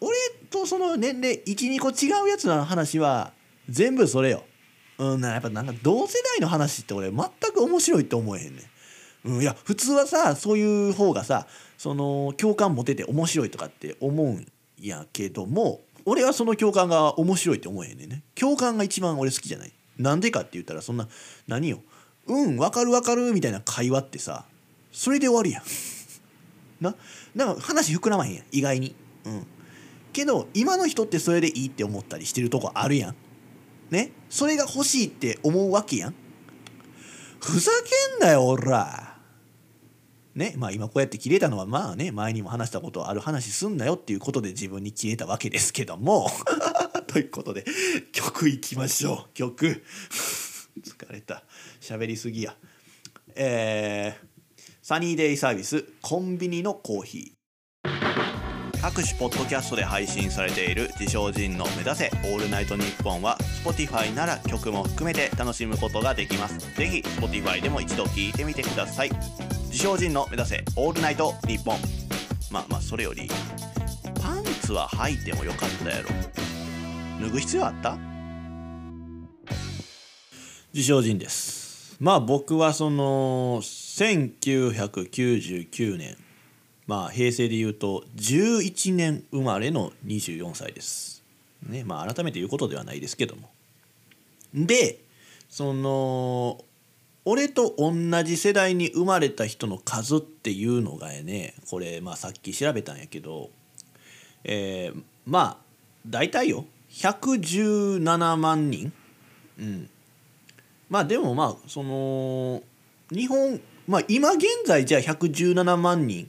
俺とその年齢12個違うやつの話は全部それよ。うんやっぱなんか同世代の話って俺全く面白いって思えへんねん、うん、いや普通はさそういう方がさその共感持てて面白いとかって思うんやけども俺はその共感が面白いって思えへんねんね。共感が一番俺好きじゃない。なんでかって言ったらそんな何よ。うん分かる分かるみたいな会話ってさそれで終わりやん。なだか話膨らまへんやん意外に。うん。けど今の人ってそれでいいって思ったりしてるとこあるやん。ね。それが欲しいって思うわけやん。ふざけんなよおら。ねまあ今こうやって切れたのはまあね前にも話したことある話すんなよっていうことで自分に切れたわけですけども。ということで曲いきましょう。曲。疲れた。喋りすぎや。えー、サニーデイサービスコンビニのコーヒー。各種ポッドキャストで配信されている自称人の目指せオールナイトニッポンは Spotify なら曲も含めて楽しむことができます。ぜひ Spotify でも一度聞いてみてください。自称人の目指せオールナイトニッポン。まあまあそれよりパンツは履いてもよかったやろ。脱ぐ必要あった？自称人です。まあ僕はその1999年まあ平成で言うと11年生まれの24歳です。ねまあ改めて言うことではないですけども。でその俺と同じ世代に生まれた人の数っていうのがねこれまあさっき調べたんやけどえー、まあ大体よ117万人。うん。まあでもまあその日本まあ今現在じゃあ117万人。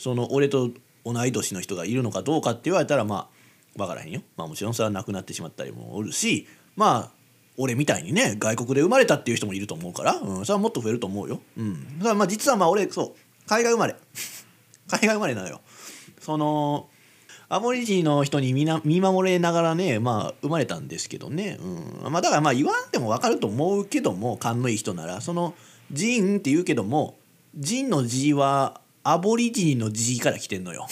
その俺と同い年の人がいるのかどうかって言われたらまあ分からへんよ。まあもちろんそれはなくなってしまったりもおるしまあ俺みたいにね外国で生まれたっていう人もいると思うから、うん、それはもっと増えると思うよ。うん、だからまあ実はまあ俺そう海外生まれ。海外生まれなのよ。そのアボリジニの人に見な見守れながらねまあ生まれたんですけどね、うん。まあ、だからまあ言わんでも分かると思うけども勘のいい人なら。その「ジン」って言うけども「ジン」の字はアボリジニの字から来てんのよ。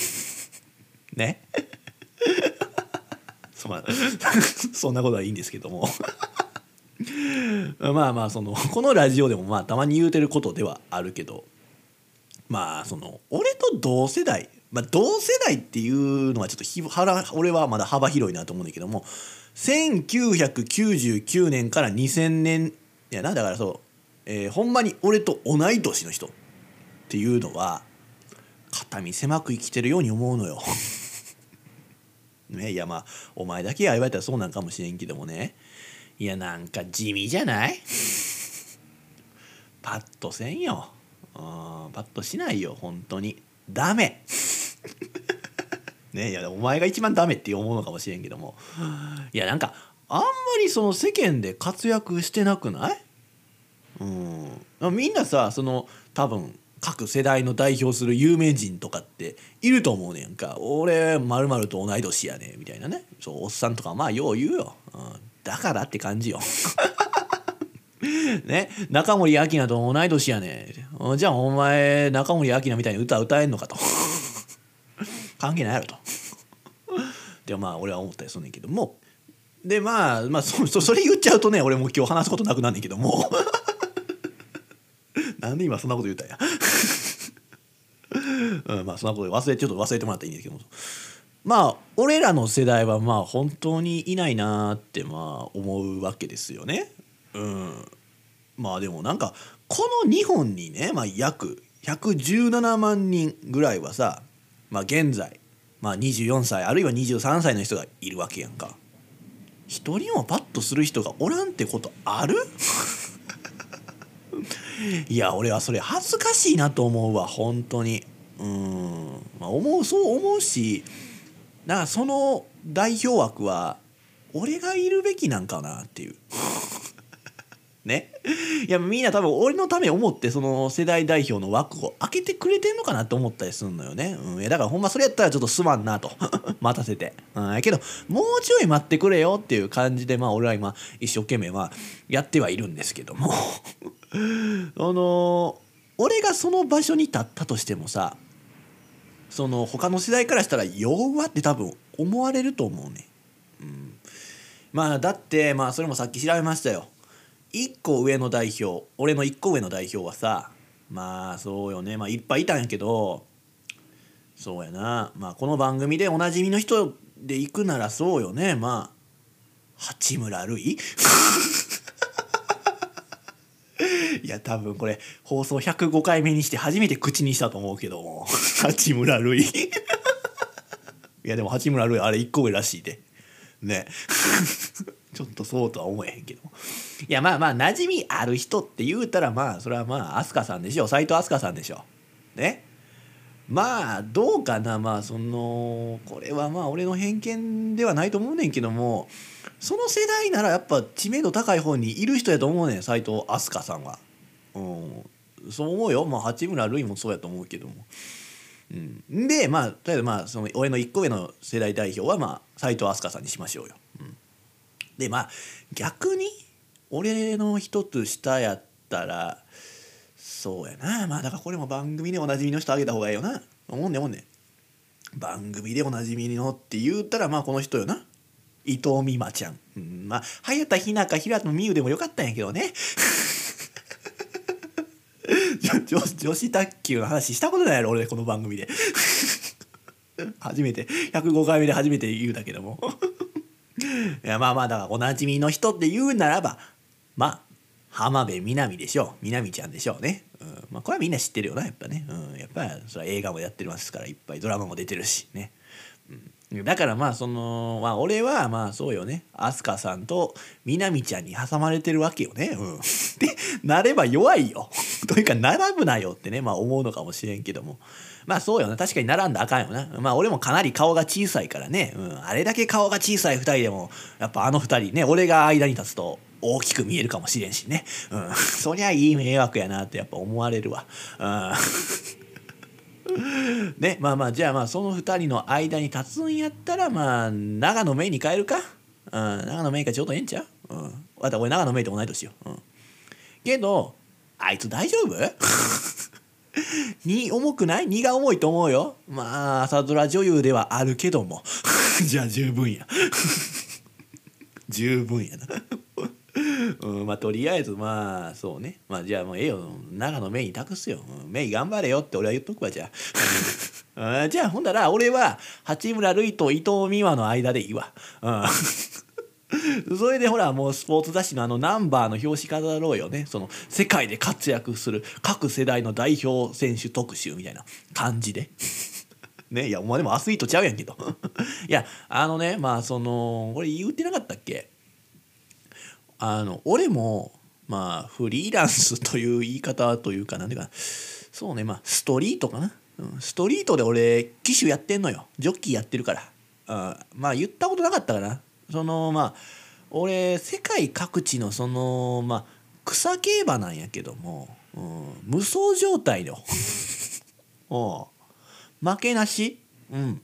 ね？そ,、まあ、そんなことはいいんですけども。まあまあそのこのラジオでもまあたまに言うてることではあるけどまあその俺と同世代まあ同世代っていうのはちょっとひ腹俺はまだ幅広いなと思うんだけども1999年から2000年やな。だからそう、えー、ほんまに俺と同い年の人っていうのは肩身狭く生きてるように思うのよ。ねいやまあお前だけが言われたらそうなんかもしれんけどもね。いやなんか地味じゃない？パッとせんよ。うんパッとしないよ本当に。ダメ。ねいやお前が一番ダメって思うのかもしれんけども。いやなんかあんまりその世間で活躍してなくない？うん。みんなさその多分各世代の代表する有名人とかっていると思うねんか。俺まると同い年やねみたいなね。そうおっさんとかまあよう言うよ、うん、だからって感じよ。ね。中森明菜と同い年やねん。じゃあお前中森明菜みたいに歌歌えんのかと。関係ないやろと。でまあ俺は思ったりするんねんけど。もでまあまあそそれ言っちゃうとね俺も今日話すことなくなんねんけども なんで今そんなこと言ったんや。うん、まあそんなこと忘れちょっと忘れてもらったらいいんですけどまあ俺らの世代はまあ本当にいないなってまあ思うわけですよね。うん、まあでもなんかこの日本にね、まあ、約117万人ぐらいはさ、まあ、現在、まあ、24歳あるいは23歳の人がいるわけやんか。一人もパッとする人がおらんってことある？いや俺はそれ恥ずかしいなと思うわ本当にうん。まあ思うそう思うしだかその代表枠は俺がいるべきなんかなっていう。ね。いやみんな多分俺のため思ってその世代代表の枠を開けてくれてんのかなって思ったりするのよね、うん、いやだからほんまそれやったらちょっとすまんなと。待たせて、うん、やけどもうちょい待ってくれよっていう感じでまあ俺は今一生懸命まあやってはいるんですけども。あの俺がその場所に立ったとしてもさその他の世代からしたら弱って多分思われると思うね、うん、まあだってまあそれもさっき調べましたよ。1個上の代表俺の1個上の代表はさまあそうよね。まあいっぱいいたんやけどそうやな。まあこの番組でおなじみの人で行くならそうよね。まあ八村塁？いや多分これ放送105回目にして初めて口にしたと思うけど。も 八村塁。いやでも八村塁あれ1個上らしいで。ね。ちょっとそうとは思えへんけど。いやまあまあ馴染みある人って言うたらまあそれはまあ飛鳥さんでしょ。斎藤飛鳥さんでしょ。ね。まあどうかな。まあそのこれはまあ俺の偏見ではないと思うねんけども。その世代ならやっぱ知名度高い方にいる人やと思うねん斎藤飛鳥さんは。うん、そう思うよ、まあ、八村塁もそうやと思うけども。うん、でまあとりあえずまあその俺の1個上の世代代表はまあ斎藤飛鳥さんにしましょうよ。うん。でまあ逆に俺の一つ下やったらそうやな。まあだからこれも番組でおなじみの人あげた方がいいよな。思うね思うね番組でおなじみのって言ったらまあこの人よな。伊藤美誠ちゃん、うん、まあ早田ひなか平野美宇でもよかったんやけどね。女女子卓球の話したことないやろ俺この番組で。初めて。105回目で初めて言うだけども。いやまあまあだからおなじみの人って言うならばまあ浜辺美波でしょう。美波ちゃんでしょうね、うん。まあ、これはみんな知ってるよなやっぱね、うん、やっぱりそれは映画もやってますからいっぱいドラマも出てるしね、だからまあそのまあ俺はまあそうよね。飛鳥さんとみなみちゃんに挟まれてるわけよね、うん、でなれば弱いよ。というか並ぶなよってね。まあ思うのかもしれんけども。まあそうよな確かに並んだあかんよな。まあ俺もかなり顔が小さいからね、うん、あれだけ顔が小さい2人でもやっぱあの2人ね俺が間に立つと大きく見えるかもしれんしね、うん、そりゃいい迷惑やなってやっぱ思われるわ。うん。ねまあまあじゃあまあその2人の間に立つんやったらまあ長野メイに変えるか、うん、長野メイかちょうどええんちゃう、うん、わた俺長野メイと同い年よ、うん、けどあいつ大丈夫？荷重くない？荷が重いと思うよ。まあ朝ドラ女優ではあるけども。じゃあ十分や。十分やな。うん、まあとりあえずまあそうね。まあじゃあもうええよ。長野メイに託すよ、うん、メイ頑張れよって俺は言っとくわじゃあ。あ じゃあほんだら俺は八村塁と伊藤美誠の間でいいわ、うん、それでほらもうスポーツ雑誌のあのナンバーの表紙飾ろうよね。その世界で活躍する各世代の代表選手特集みたいな感じで。ね、いやお前でもアスリートちゃうやんけどいやあのねまあそのこれ言ってなかったっけ？あの俺もまあフリーランスという言い方というか何ていうかそうねまあストリートかな、うん、ストリートで俺機種やってんのよ。ジョッキーやってるから。あまあ言ったことなかったかな。そのまあ俺世界各地のそのまあ草競馬なんやけども、うん、無双状態の 負けなし。うん。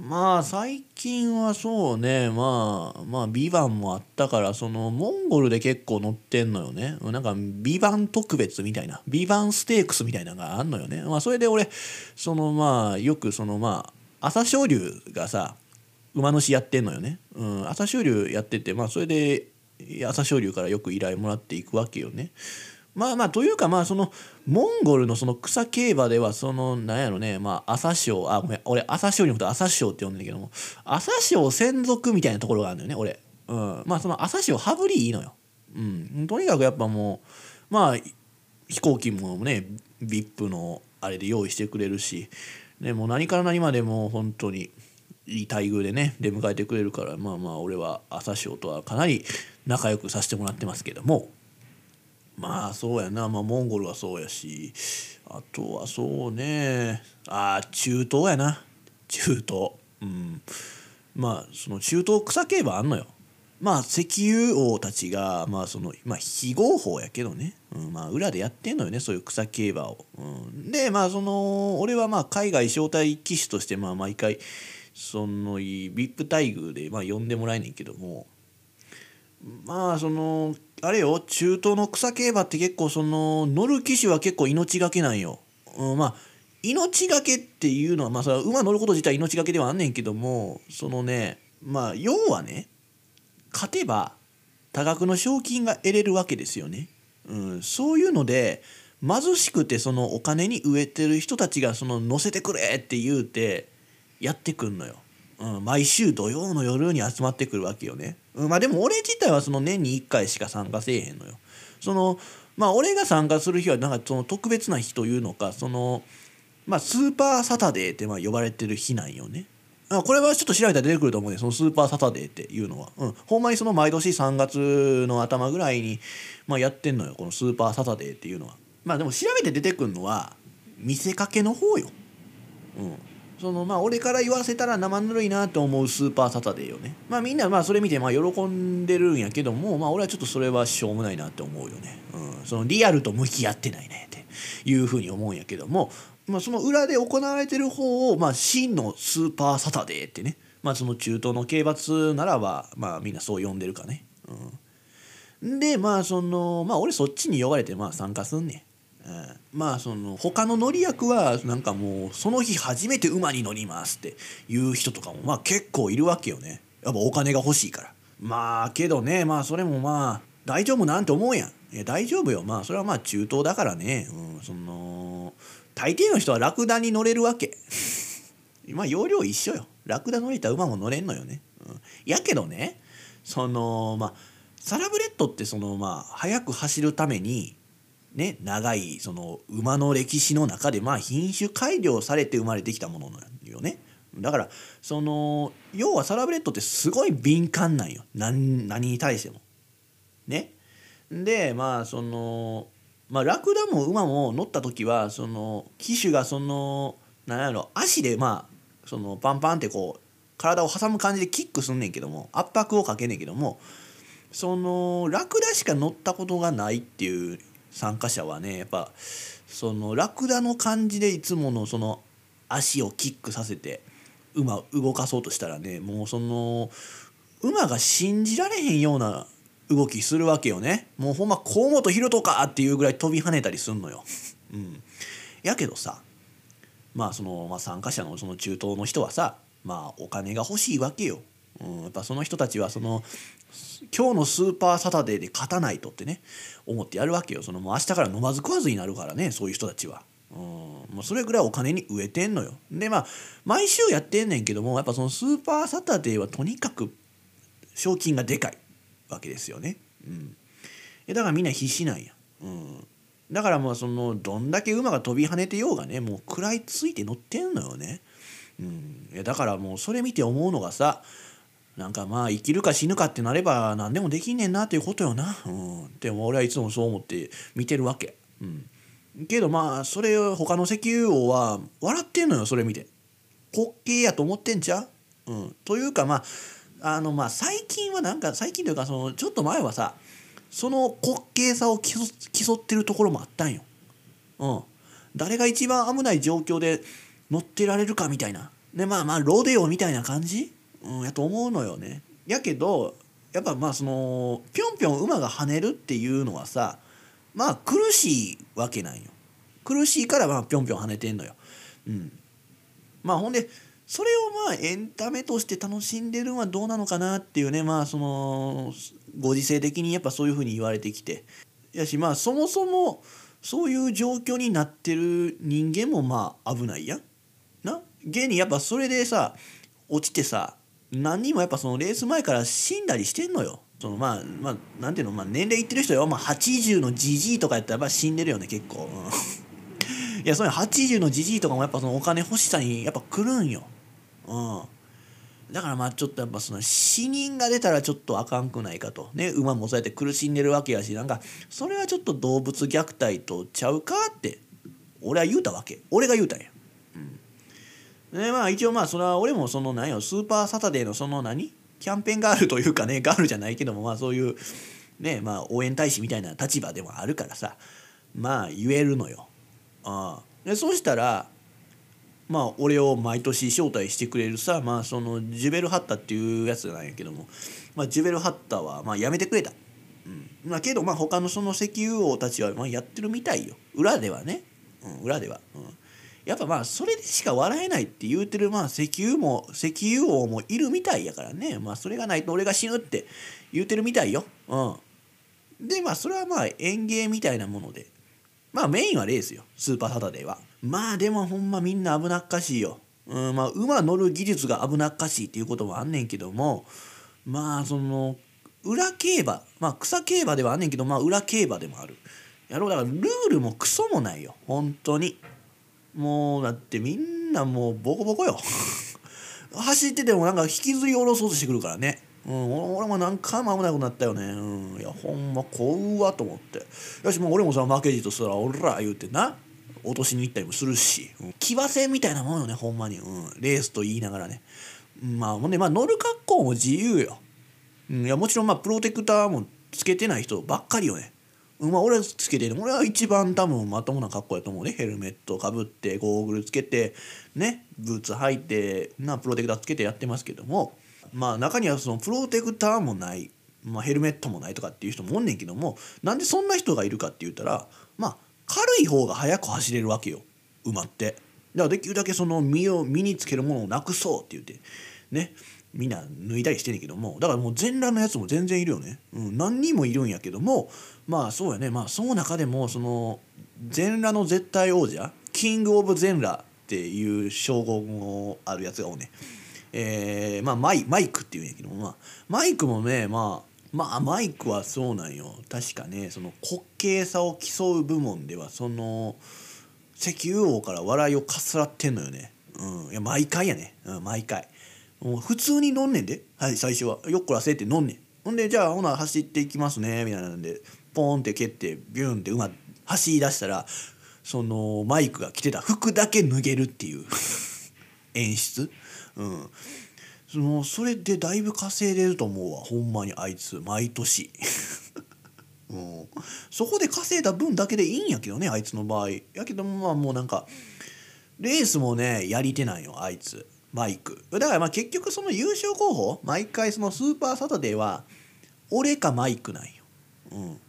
まあ最近はそうね。まあまあ「ビバンもあったからそのモンゴルで結構乗ってんのよね。なんか「ビバン特別みたいな「ビバンステークスみたいなのがあんのよね。まあそれで俺そのまあよくそのまあ朝青龍がさ馬主やってんのよね、うん、朝青龍やっててまあそれで朝青龍からよく依頼もらっていくわけよね。まあまあというかまあそのモンゴルのその草競馬ではそのなんやろねまあ朝青あごめん俺朝青にのこと朝青って呼んでんだけども朝青専属みたいなところがあるのよね俺、うん、まあその朝青羽振りいいのよ、うん、とにかくやっぱもうまあ飛行機もね VIP のあれで用意してくれるし、ね、も何から何までも本当にいい待遇でね出迎えてくれるからまあまあ俺は朝青とはかなり仲良くさせてもらってますけども。まあそうやな、まあ、モンゴルはそうやし。あとはそうね。あ中東やな。中東。うん。まあその中東草競馬あんのよ。まあ石油王たちがまあそのまあ非合法やけどね、うん、まあ裏でやってんのよね。そういう草競馬を。うん、でまあその俺はまあ海外招待騎手としてまあ毎回その VIP 待遇でまあ呼んでもらえねんけども。まあそのあれよ中東の草競馬って結構その乗る騎手は結構命がけなんよ。うん、まあ命がけっていうのはまあそ馬乗ること自体命がけではあんねんけどもそのねまあ要はね勝てば多額の賞金が得れるわけですよね。うん、そういうので貧しくてそのお金に飢えてる人たちがその乗せてくれって言うてやってくんのよ。うん、毎週土曜の夜に集まってくるわけよね。うん、まあでも俺自体はその年に1回しか参加せえへんのよ。そのまあ俺が参加する日はなんかその特別な日というのかそのまあスーパーサタデーってまあ呼ばれてる日なんよね。あこれはちょっと調べたら出てくると思うねそのスーパーサタデーっていうのは、うん、ほんまにその毎年3月の頭ぐらいに、まあ、やってんのよこのスーパーサタデーっていうのはまあでも調べて出てくるのは見せかけの方よ、うん、そのまあ俺から言わせたら生ぬるいなと思うスーパーサタデーよね。まあみんなまあそれ見てまあ喜んでるんやけどもまあ俺はちょっとそれはしょうもないなって思うよね、うん、そのリアルと向き合ってないねっていうふうに思うんやけどもまあ、その裏で行われてる方を、まあ、真のスーパーサタデーってね、まあ、その中東の刑罰ならば、まあ、みんなそう呼んでるかね。うん、でまあそのまあ俺そっちに呼ばれてまあ参加すんねん。うん、まあその他の乗り役はなんかもうその日初めて馬に乗りますっていう人とかもまあ結構いるわけよね。やっぱお金が欲しいから。まあけどねまあそれもまあ大丈夫なんて思うやん。いや大丈夫よ。まあそれはまあ中東だからね、うん、その大抵の人はラクダに乗れるわけ。まあ容量一緒よ。ラクダ乗れた馬も乗れんのよね、うん、やけどねそのまあサラブレッドってそのまあ速く走るためにね長いその馬の歴史の中でまあ品種改良されて生まれてきたものなんよね。だからその要はサラブレッドってすごい敏感なんよ。何に対しても。ね。でまあそのまあ、ラクダも馬も乗った時はその騎手がその何やろ足でまあそのパンパンってこう体を挟む感じでキックすんねんけども圧迫をかけねんけどもそのラクダしか乗ったことがないっていう参加者はねやっぱそのラクダの感じでいつものその足をキックさせて馬動かそうとしたらねもうその馬が信じられへんような動きするわけよねもうほんま河本大翔かっていうぐらい飛び跳ねたりすんのよ。うん、やけどさまあその、まあ、参加者のその中東の人はさまあお金が欲しいわけよ。うん、やっぱその人たちはその今日のスーパーサタデーで勝たないとってね思ってやるわけよそのもう明日から飲まず食わずになるからねそういう人たちは。うん、もうそれぐらいお金に飢えてんのよ。でまあ毎週やってんねんけどもやっぱそのスーパーサタデーはとにかく賞金がでかい。わけですよね。うん、だからみんな必死なんや。うん、だからもうそのどんだけ馬が飛び跳ねてようがねもう食らいついて乗ってんのよね。うん、だからもうそれ見て思うのがさなんかまあ生きるか死ぬかってなれば何でもできんねんなっていうことよな。うん、でも俺はいつもそう思って見てるわけ。うん、けどまあそれを他の石油王は笑ってんのよそれ見て。滑稽やと思ってんちゃう、うん、というかまああのまあ最近はなんか最近というかそのちょっと前はさその滑稽さを競ってるところもあったんよ。うん。誰が一番危ない状況で乗ってられるかみたいな。でまあまあロデオみたいな感じ、うん、やと思うのよね。やけどやっぱまあそのぴょんぴょん馬が跳ねるっていうのはさまあ苦しいわけなんよ。苦しいからまあぴょんぴょん跳ねてんのよ。うん。まあほんでそれをまあエンタメとして楽しんでるのはどうなのかなっていうねまあそのご時世的にやっぱそういうふうに言われてきてやしまあそもそもそういう状況になってる人間もまあ危ないや。な？現にやっぱそれでさ落ちてさ何人もやっぱそのレース前から死んだりしてんのよ。そのまあまあなんていうの、まあ、年齢いってる人よ、まあ、80のじじいとかやったらやっぱ死んでるよね結構。いやその80のじじいとかもやっぱそのお金欲しさにやっぱ来るんよ。うんだからまあちょっとやっぱその死人が出たらちょっとあかんくないかとね馬もそうやって苦しんでるわけやしなんかそれはちょっと動物虐待とちゃうかって俺は言うたわけ俺が言うたんや。でまあ一応まあそれは俺もその何よスーパーサタデーのその何？キャンペーンガールというかね ガールじゃないけどもまあそういうねまあ応援大使みたいな立場でもあるからさまあ言えるのよ。あでそうしたらまあ俺を毎年招待してくれるさまあそのジュベルハッタっていうやつなんやけども、まあ、ジュベルハッタはまあやめてくれた。うん。まあ、けどまあ他のその石油王たちはまあやってるみたいよ。裏ではね、うん、裏では、うん、やっぱまあそれでしか笑えないって言うてるまあ石油も石油王もいるみたいやからね。まあそれがないと俺が死ぬって言うてるみたいよ、うん、でまあそれはまあ園芸みたいなもので。まあメインはレースよ。スーパーサタデーは。まあでもほんまみんな危なっかしいよ、うん、まあ馬乗る技術が危なっかしいっていうこともあんねんけども。まあその裏競馬。まあ草競馬ではあんねんけどまあ裏競馬でもある。やろう。だからルールもクソもないよ。本当に。もうだってみんなもうボコボコよ。走っててもなんか引きずり下ろそうとしてくるからね。うん俺も何回も危なくなったよね。うんいやほんま怖わと思って。よしもう俺もさ負けじとしたら「おら」言うてな。落としに行ったりもするし、うん、騎馬戦みたいなもんよねほんまに、うん、レースと言いながらね。まあほんでまあ乗る格好も自由よ。うん、いやもちろんまあプロテクターもつけてない人ばっかりよね。まあ俺はつけてる。俺は一番多分まともな格好やと思うね。ヘルメットかぶってゴーグルつけてねブーツ履いてなプロテクターつけてやってますけどもまあ中にはそのプロテクターもない、まあ、ヘルメットもないとかっていう人もおんねんけどもなんでそんな人がいるかって言ったらまあ軽い方が速く走れるわけよ。馬って。だからできるだけその身を身につけるものをなくそうって言ってね。みんな脱いだりしてんねんけどもだからもう全裸のやつも全然いるよね、うん、何人もいるんやけどもまあそうやね。まあその中でもその全裸の絶対王者キング・オブ・全裸っていう称号もあるやつがおねえー、まあマイマイクっていうんやけども、まあ、マイクもねまあまあマイクはそうなんよ。確かねその滑稽さを競う部門ではその石油王から笑いをかすらってんのよね。うんいや毎回やね、うん、毎回。もう普通に乗んねんで、はい、最初は。よっこらせって乗んねん。ほんで、じゃあ、ほな、走っていきますね、みたいなんで、ポーンって蹴って、ビューンって馬、走り出したら、その、マイクが着てた服だけ脱げるっていう 演出。うん。その、それでだいぶ稼いでると思うわ、ほんまにあいつ、毎年。うん、そこで稼いだ分だけでいいんやけどねあいつの場合やけどまあもうなんかレースもねやり手なんよあいつマイク。だからまあ結局その優勝候補毎回そのスーパーサタデーは俺かマイクなんよ。うん。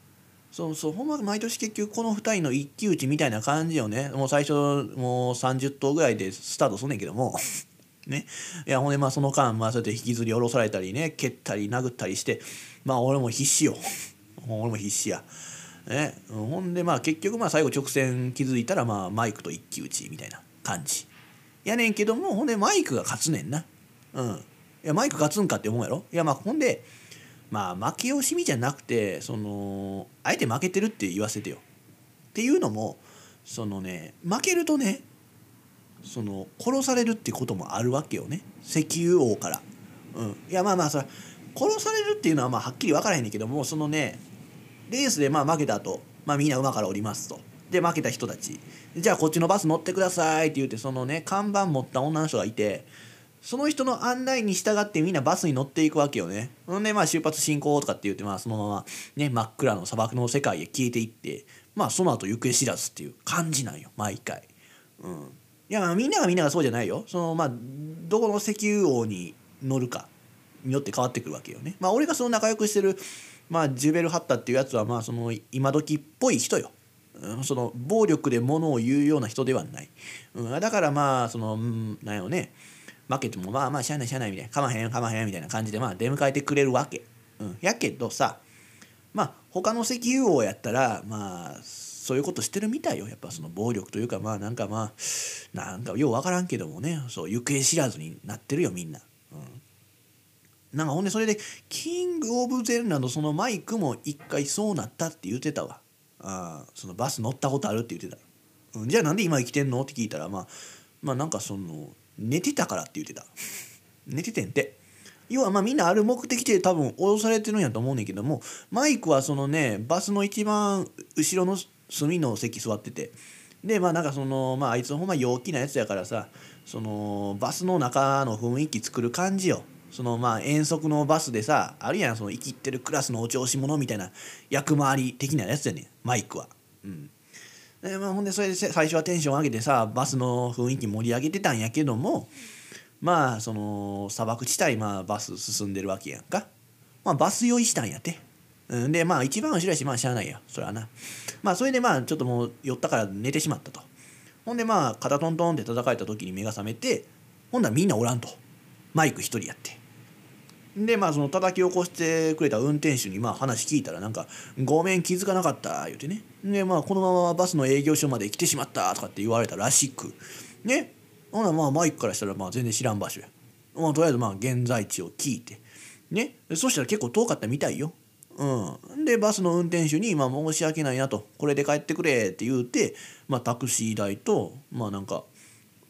そうそうほんま毎年結局この2人の一騎打ちみたいな感じよね。もう最初もう30頭ぐらいでスタートすんねんけども。ね。いやほんでまあその間まあそうやって引きずり下ろされたりね蹴ったり殴ったりしてまあ俺も必死よ。俺も必死や。ね、ほんでまあ結局まあ最後直線気づいたらまあマイクと一騎打ちみたいな感じ。やねんけどもほんでマイクが勝つねんな。うん。いやマイク勝つんかって思うやろ？いやまあほんでまあ負け惜しみじゃなくてそのあえて負けてるって言わせてよ。っていうのもそのね負けるとねその殺されるってこともあるわけよね。石油王から。うん、いやまあまあそれ殺されるっていうのはまあはっきり分からへんねんけどもそのねレースでまあ負けた後、まあみんな馬から降りますと。で負けた人たちじゃあこっちのバス乗ってくださいって言ってそのね看板持った女の人がいてその人の案内に従ってみんなバスに乗っていくわけよね。ほんでまあ出発進行とかって言ってまあそのままね真っ暗の砂漠の世界へ消えていってまあその後行方知らずっていう感じなんよ毎回。うん、いやみんながみんながそうじゃないよ。そのまあどこの石油王に乗るかによって変わってくるわけよね。まあ俺がその仲良くしてるまあジュベルハッタっていうやつはまあその今時っぽい人よ。その暴力でものを言うような人ではない、うん、だからまあその、うん、なんやろね。負けてもまあまあしゃあないしゃあないみたいな。かまへんかまへんみたいな感じでまあ出迎えてくれるわけ、うん、やけどさまあ他の石油王やったらまあそういうことしてるみたいよ。やっぱその暴力というかまあなんかまあなんかよう分からんけどもね。そう行方知らずになってるよみんな。うん。なんかほんでそれでキング・オブ・ゼンランドそのマイクも一回そうなったって言ってたわ。あそのバス乗ったことあるって言ってた、うん、じゃあなんで今生きてんの？って聞いたらまあまあなんかその寝てたからって言ってた。寝ててんて。要はまあみんなある目的で多分脅されてるんやと思うねんけどもマイクはそのねバスの一番後ろの隅の席座ってて。でまあなんかそのまああいつほんま陽気なやつやからさそのバスの中の雰囲気作る感じよ。そのまあ遠足のバスでさあるやんその生きってるクラスのお調子者みたいな役回り的なやつやねんマイクは。うん。でまあ、ほんでそれで最初はテンション上げてさバスの雰囲気盛り上げてたんやけどもまあその砂漠地帯まあバス進んでるわけやんか、まあ、バス酔いしたんやって。うんでまあ一番後ろやしまあしゃあないや。それはな。まあそれでまあちょっともう酔ったから寝てしまったと。ほんでまあ肩トントンって叩かれた時に目が覚めてほんならみんなおらんと。マイク一人やって。でまあその叩き起こしてくれた運転手にまあ話聞いたらなんか「ごめん気づかなかった」言うてね。でまあこのままバスの営業所まで来てしまったとかって言われたらしく。ねほなまあマイクからしたらまあ全然知らん場所や、まあ、とりあえずまあ現在地を聞いて。ねそしたら結構遠かったみたいよ。うん、でバスの運転手に、まあ、申し訳ないなと。これで帰ってくれって言うて、まあ、タクシー代とまあなんか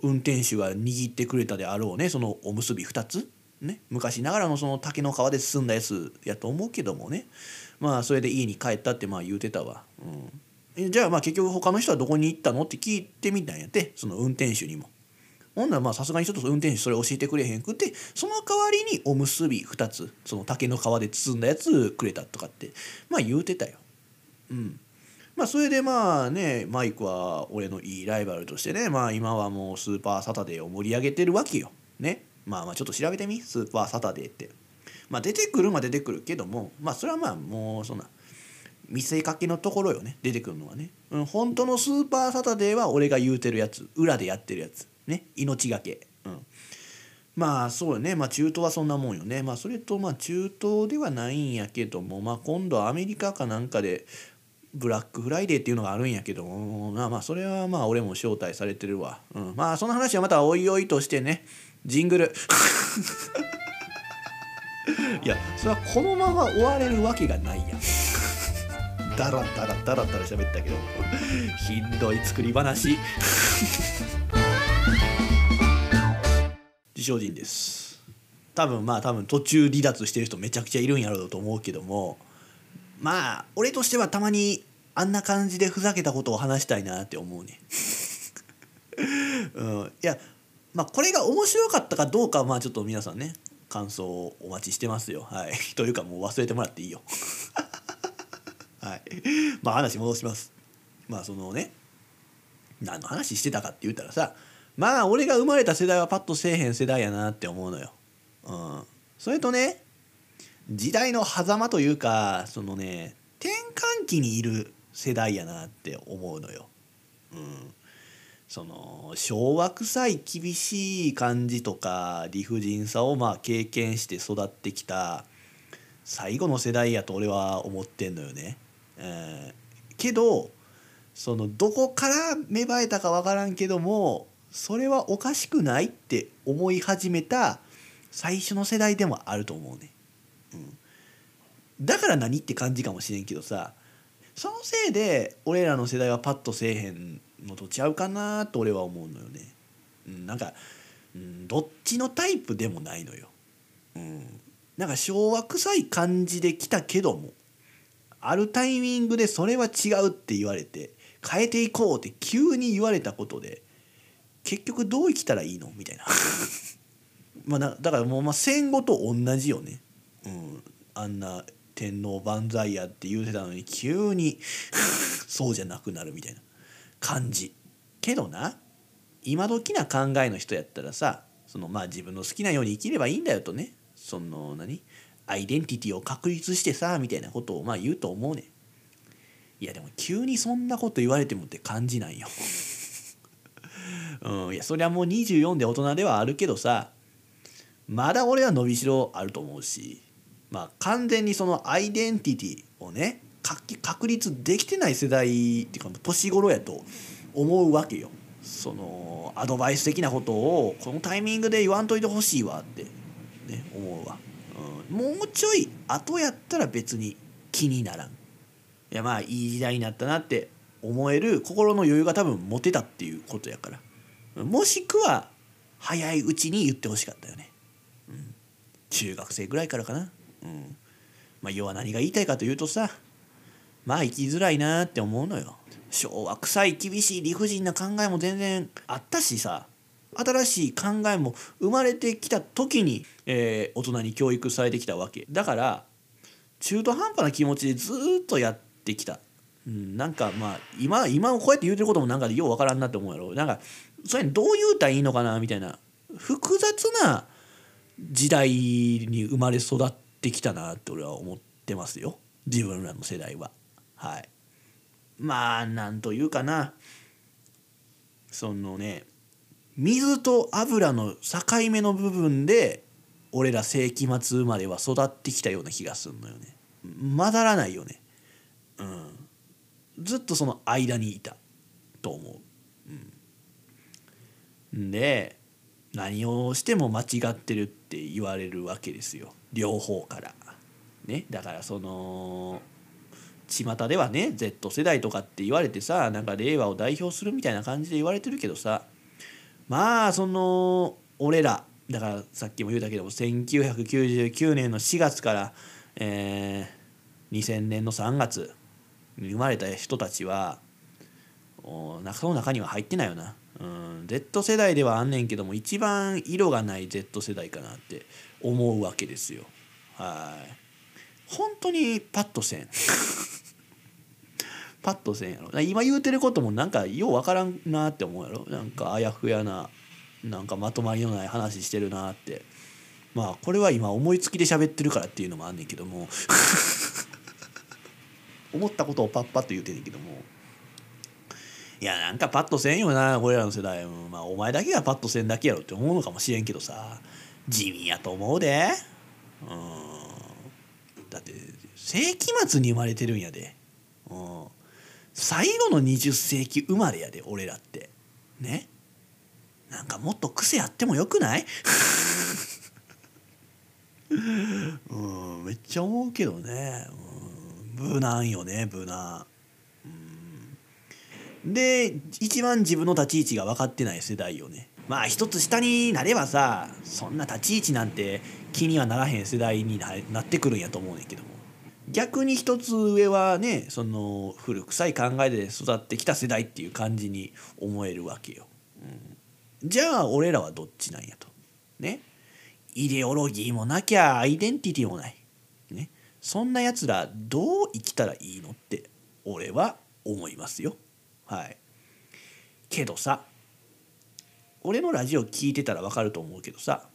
運転手が握ってくれたであろうねそのおむすび2つ、ね、昔ながらのその竹の皮で包んだやつやと思うけどもねまあそれで家に帰ったってまあ言うてたわ、うん、じゃあまあ結局他の人はどこに行ったのって聞いてみたんやってその運転手にも。ほんならまあさすがにちょっと運転手それ教えてくれへんくてその代わりにおむすび2つその竹の皮で包んだやつくれたとかってまあ言うてたよ。うんまあそれでまあねマイクは俺のいいライバルとしてねまあ今はもうスーパーサタデーを盛り上げてるわけよ。ねまあまあちょっと調べてみ？スーパーサタデーって。まあ出てくるまで出てくるけどもまあそれはまあもうそんな見せかけのところよね。出てくるのはね、うん、本当のスーパーサタデーは俺が言うてるやつ。裏でやってるやつ。ね。命がけ、うん、まあそうよね。まあ中東はそんなもんよね。まあそれとまあ中東ではないんやけどもまあ今度はアメリカかなんかでブラックフライデーっていうのがあるんやけどもまあまあそれはまあ俺も招待されてるわ、うん、まあその話はまたおいおいとしてね。ジングル。いやそれはこのまま終われるわけがないやん。ダラダラダラダラ喋ったけど。ひどい作り話。自称人です。多分まあ多分途中離脱してる人めちゃくちゃいるんやろうと思うけども。まあ俺としてはたまにあんな感じでふざけたことを話したいなって思うね。うん。いやまあこれが面白かったかどうかはまあちょっと皆さんね感想をお待ちしてますよ。はい。というかもう忘れてもらっていいよ。はい。まあ話戻します。まあそのね何の話してたかって言ったらさまあ俺が生まれた世代はパッとせえへん世代やなって思うのよ。うん、それとね時代の狭間というかそのね転換期にいる世代やなって思うのよ。うん、その昭和臭い厳しい感じとか理不尽さをまあ経験して育ってきた最後の世代やと俺は思ってんのよね。えー、けどそのどこから芽生えたか分からんけどもそれはおかしくないって思い始めた最初の世代でもあると思うね。うん、だから何って感じかもしれんけどさそのせいで俺らの世代はパッとせえへんのとちゃうかなと俺は思うのよね。うん、なんか、うん、どっちのタイプでもないのよ。うん、なんか昭和臭い感じで来たけどもあるタイミングでそれは違うって言われて変えていこうって急に言われたことで結局どう生きたらいいのみたいな。まあだからもうまあ戦後と同じよね、うん、あんな天皇万歳やって言うてたのに急に そうじゃなくなるみたいな。感じ。けどな今時な考えの人やったらさそのまあ自分の好きなように生きればいいんだよとねその何アイデンティティを確立してさみたいなことをまあ言うと思うね。いやでも急にそんなこと言われてもって感じないよ。うん、いやそりゃもう24で大人ではあるけどさまだ俺は伸びしろあると思うしまあ完全にそのアイデンティティをね確立できてない世代っていうか年頃やと思うわけよ。そのアドバイス的なことをこのタイミングで言わんといてほしいわってね思うわ、うん、もうちょい後やったら別に気にならん。いやまあいい時代になったなって思える心の余裕が多分持てたっていうことやから。もしくは早いうちに言ってほしかったよね、うん、中学生ぐらいからかな、うん。まあ、要は何が言いたいかというとさまあ生きづらいなって思うのよ。昭和臭い厳しい理不尽な考えも全然あったしさ。新しい考えも生まれてきた時に、えー大人に教育されてきたわけ。だから中途半端な気持ちでずっとやってきた、うん、なんかまあ今今こうやって言うてることもなんかようわからんなって思うやろ。なんかそれどう言うたらいいのかなみたいな。複雑な時代に生まれ育ってきたなって俺は思ってますよ。自分らの世代は。はい。まあなんというかな。そのね水と油の境目の部分で俺ら世紀末生まれは育ってきたような気がするのよね。まだらないよね。うん。ずっとその間にいたと思う、うん、で何をしても間違ってるって言われるわけですよ。両方から。ね。だからその巷ではね Z 世代とかって言われてさなんか令和を代表するみたいな感じで言われてるけどさまあその俺らだからさっきも言うたけども1999年の4月から、えー2000年の3月に生まれた人たちはおその中には入ってないよな、うん、Z 世代ではあんねんけども一番色がない Z 世代かなって思うわけですよ。はい。本当にパッとせん。パッとせんやろ。今言うてることもなんかようわからんなって思うやろ。なんかあやふやななんかまとまりのない話してるなって。まあこれは今思いつきで喋ってるからっていうのもあんねんけども。思ったことをパッパッと言うてんねんけども。いやなんかパッとせんよな俺らの世代うんまあお前だけがパッとせんだけやろって思うのかもしれんけどさ。地味やと思うで。うん。だって世紀末に生まれてるんやで。うん。最後の20世紀生まれやで俺らって。ね？なんかもっと癖あってもよくない？うんめっちゃ思うけどね、うん、無難よね無難、うん、で一番自分の立ち位置が分かってない世代よね。まあ一つ下になればさそんな立ち位置なんて気にはならへん世代にななってくるんやと思うねんけど逆に一つ上はねその古臭い考えで育ってきた世代っていう感じに思えるわけよ。うん、じゃあ俺らはどっちなんやと。ね。イデオロギーもなきゃアイデンティティもない。ね。そんなやつらどう生きたらいいのって俺は思いますよ。はい。けどさ俺のラジオ聞いてたらわかると思うけどさ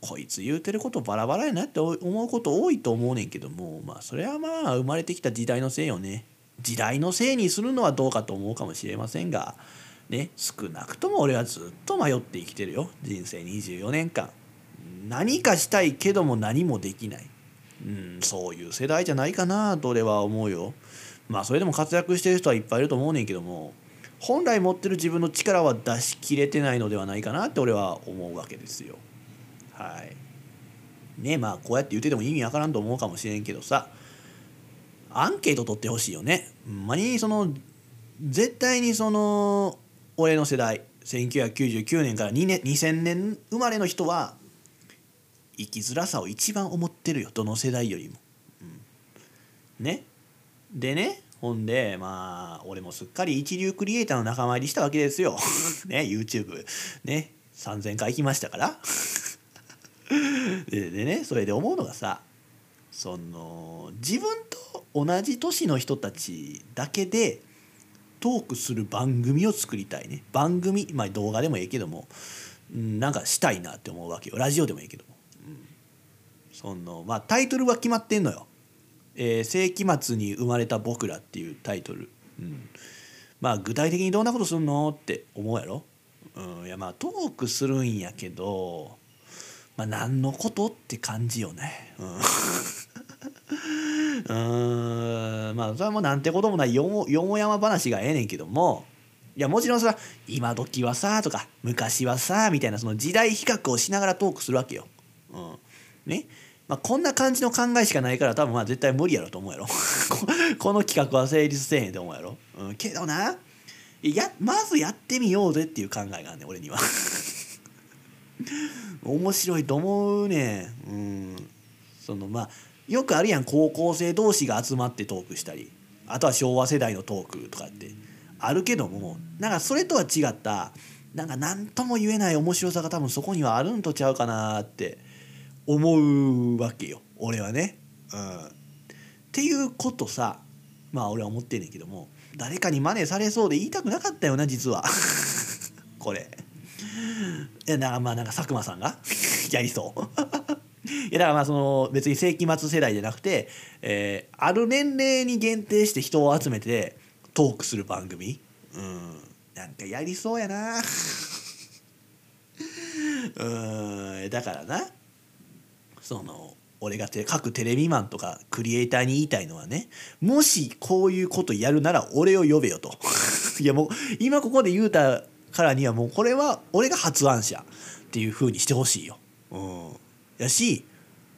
こいつ言うてることバラバラやなって思うこと多いと思うねんけどもまあそれはまあ生まれてきた時代のせいよね。時代のせいにするのはどうかと思うかもしれませんがね少なくとも俺はずっと迷って生きてるよ。人生24年間何かしたいけども何もできない、うん、そういう世代じゃないかなと俺は思うよ。まあそれでも活躍してる人はいっぱいいると思うねんけども本来持ってる自分の力は出し切れてないのではないかなって俺は思うわけですよ。はい。ねまあこうやって言ってても意味わからんと思うかもしれんけどさアンケート取ってほしいよね。ほんまにその絶対にその俺の世代1999年から2年2000年生まれの人は生きづらさを一番思ってるよどの世代よりも。うん、ねでねほんでまあ俺もすっかり一流クリエイターの仲間入りしたわけですよ。ね YouTube ね3,000回行きましたから。ででねそれで思うのがさその自分と同じ年の人たちだけでトークする番組を作りたいね。番組まあ動画でもいいけどもうんなんかしたいなって思うわけよ。ラジオでもいいけども、うんそのまあタイトルは決まってんのよ「えー世紀末に生まれた僕ら」っていうタイトル、うん、まあ具体的にどんなことするのって思うやろ、うん、いやまあトークするんやけどまあ何のことって感じよね。うん。うん。まあそれはもうなんてこともないよもよもやま話がええねんけども。いやもちろんさ今時はさとか昔はさみたいなその時代比較をしながらトークするわけよ。うん、ね。まあ、こんな感じの考えしかないから多分まあ絶対無理やろと思うやろ。ここの企画は成立せえへんと思うやろ、うん、けどな。やまずやってみようぜっていう考えがあんねん俺には。面白いと思うねうん。そのまあよくあるやん。高校生同士が集まってトークしたり。あとは昭和世代のトークとかって。あるけどもなんかそれとは違った。なんか何とも言えない面白さが多分そこにはあるんとちゃうかなって思うわけよ。俺はね。うん、っていうことさ。まあ俺は思ってんねんけども。誰かに真似されそうで言いたくなかったよな実は。これ。いやなまあなんか佐久間さんが？やりそう。いやだからまあその別に世紀末世代じゃなくて、えー、ある年齢に限定して人を集めてトークする番組。うん。なんかやりそうやな。うん。だからな。その俺がて各テレビマンとかクリエイターに言いたいのはねもしこういうことやるなら俺を呼べよと。いやもう今ここで言うたからにはもうこれは俺が発案者っていう風にしてほしいよ。うん、やし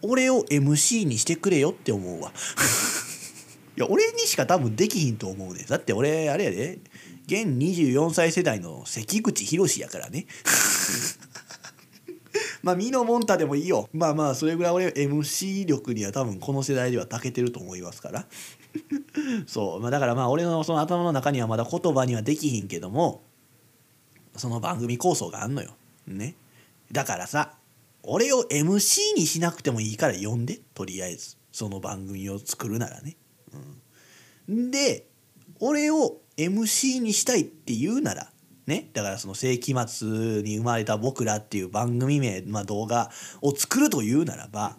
俺を MC にしてくれよって思うわ。いや俺にしか多分できひんと思うねだって俺あれやで現24歳世代の関口宏やからね。まあミノモンタでもいいよまあまあそれぐらい俺 MC 力には多分この世代では長けてると思いますから そうまあだからまあ俺のその頭の中にはまだ言葉にはできひんけどもその番組構想があんのよ。ね。だからさ俺を MC にしなくてもいいから呼んでとりあえずその番組を作るならね。うん、で俺を MC にしたいって言うならねだからその世紀末に生まれた僕らっていう番組名、まあ、動画を作るというならば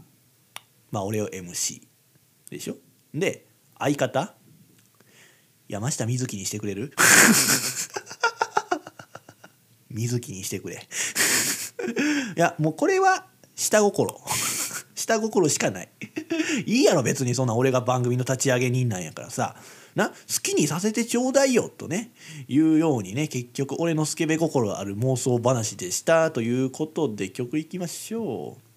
まあ俺を MC でしょで相方？山下美月にしてくれる？水木にしてくれ。いやもうこれは下心。下心しかない。いいやろ別にそんな俺が番組の立ち上げ人なんやからさ。な好きにさせてちょうだいよとねいうようにね結局俺のスケベ心ある妄想話でしたということで曲いきましょう。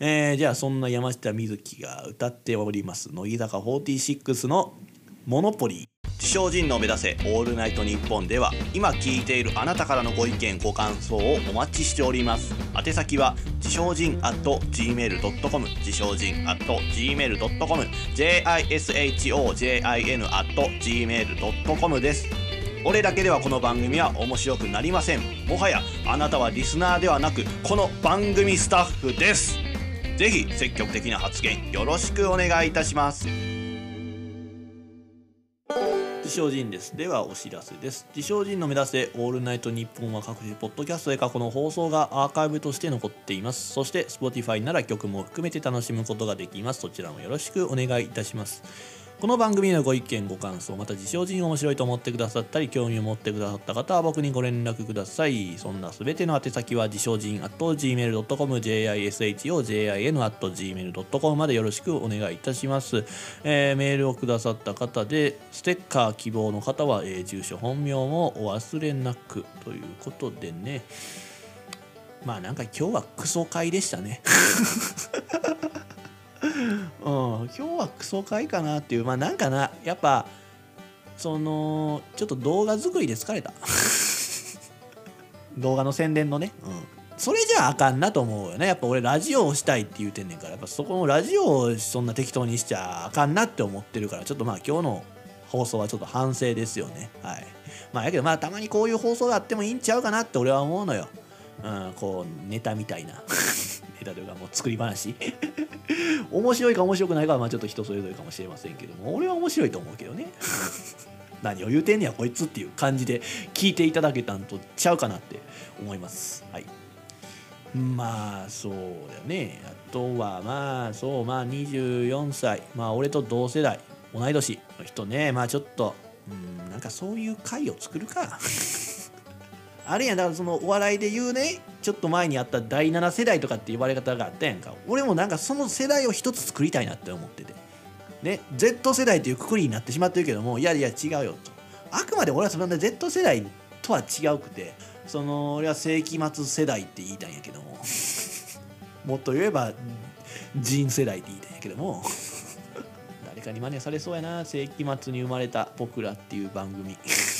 えー、じゃあそんな山下美月が歌っております乃木坂46の「モノポリー」自称人の目指せオールナイトニッポンでは今聞いているあなたからのご意見ご感想をお待ちしております。宛先は自称人 at gmail.com 自称人 at gmail.com jishojin at gmail.com です。俺だけではこの番組は面白くなりません。もはやあなたはリスナーではなくこの番組スタッフです。ぜひ積極的な発言よろしくお願いいたします。自称人です。ではお知らせです。自称人の目指せオールナイトニッポンは各種ポッドキャストで過去の放送がアーカイブとして残っています。そして Spotify なら曲も含めて楽しむことができます。そちらもよろしくお願いいたします。この番組のご意見ご感想また自称人面白いと思ってくださったり興味を持ってくださった方は僕にご連絡ください。そんなすべての宛先は自称人 at gmail.com jishojin at gmail.com までよろしくお願いいたします、えー、メールをくださった方でステッカー希望の方は、えー、住所本名もお忘れなくということでね。まあなんか今日はクソ会でしたね。うん、今日はクソ回かなっていうまあなんかなやっぱそのちょっと動画作りで疲れた。動画の宣伝のね、うん、それじゃあかんなと思うよね。やっぱ俺ラジオをしたいって言うてんねんから。やっぱそこのラジオをそんな適当にしちゃあかんなって思ってるから。ちょっとまあ今日の放送はちょっと反省ですよね。はい。まあやけどまあたまにこういう放送があってもいいんちゃうかなって俺は思うのようんこうネタみたいな。ネタというかもう作り話。面白いか面白くないかはまあちょっと人それぞれかもしれませんけども。俺は面白いと思うけどね。何を言うてんねやこいつっていう感じで聞いていただけたんとちゃうかなって思います。はい。まあそうだよね。あとはまあそうまあ24歳。まあ俺と同世代。同い年の人ね。まあちょっとうんなんかそういう会を作るか。あるやだからそのお笑いで言うねちょっと前にあった第7世代とかって言われ方があったやんか。俺もなんかその世代を一つ作りたいなって思ってて。ね Z 世代というくくりになってしまってるけどもいやいや違うよと。あくまで俺はその Z 世代とは違うくてその俺は世紀末世代って言いたいんやけども。もっと言えば人世代って言いたいんやけども。誰かに真似されそうやな。世紀末に生まれた僕らっていう番組。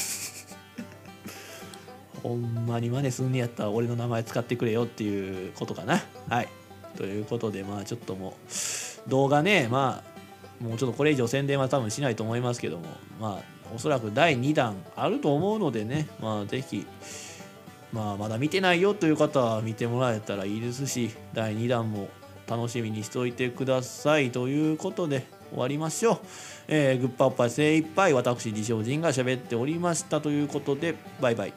ほんまに真似すんねやったら俺の名前使ってくれよっていうことかな。はい。ということで、まあちょっともう、動画ね、まあ、もうちょっとこれ以上宣伝は多分しないと思いますけども、まあ、おそらく第2弾あると思うのでね、まあぜひ、まあまだ見てないよという方は見てもらえたらいいですし第2弾も楽しみにしておいてくださいということで終わりましょう、えー、グッパおっぱい精一杯私自称人が喋っておりましたということでバイバイ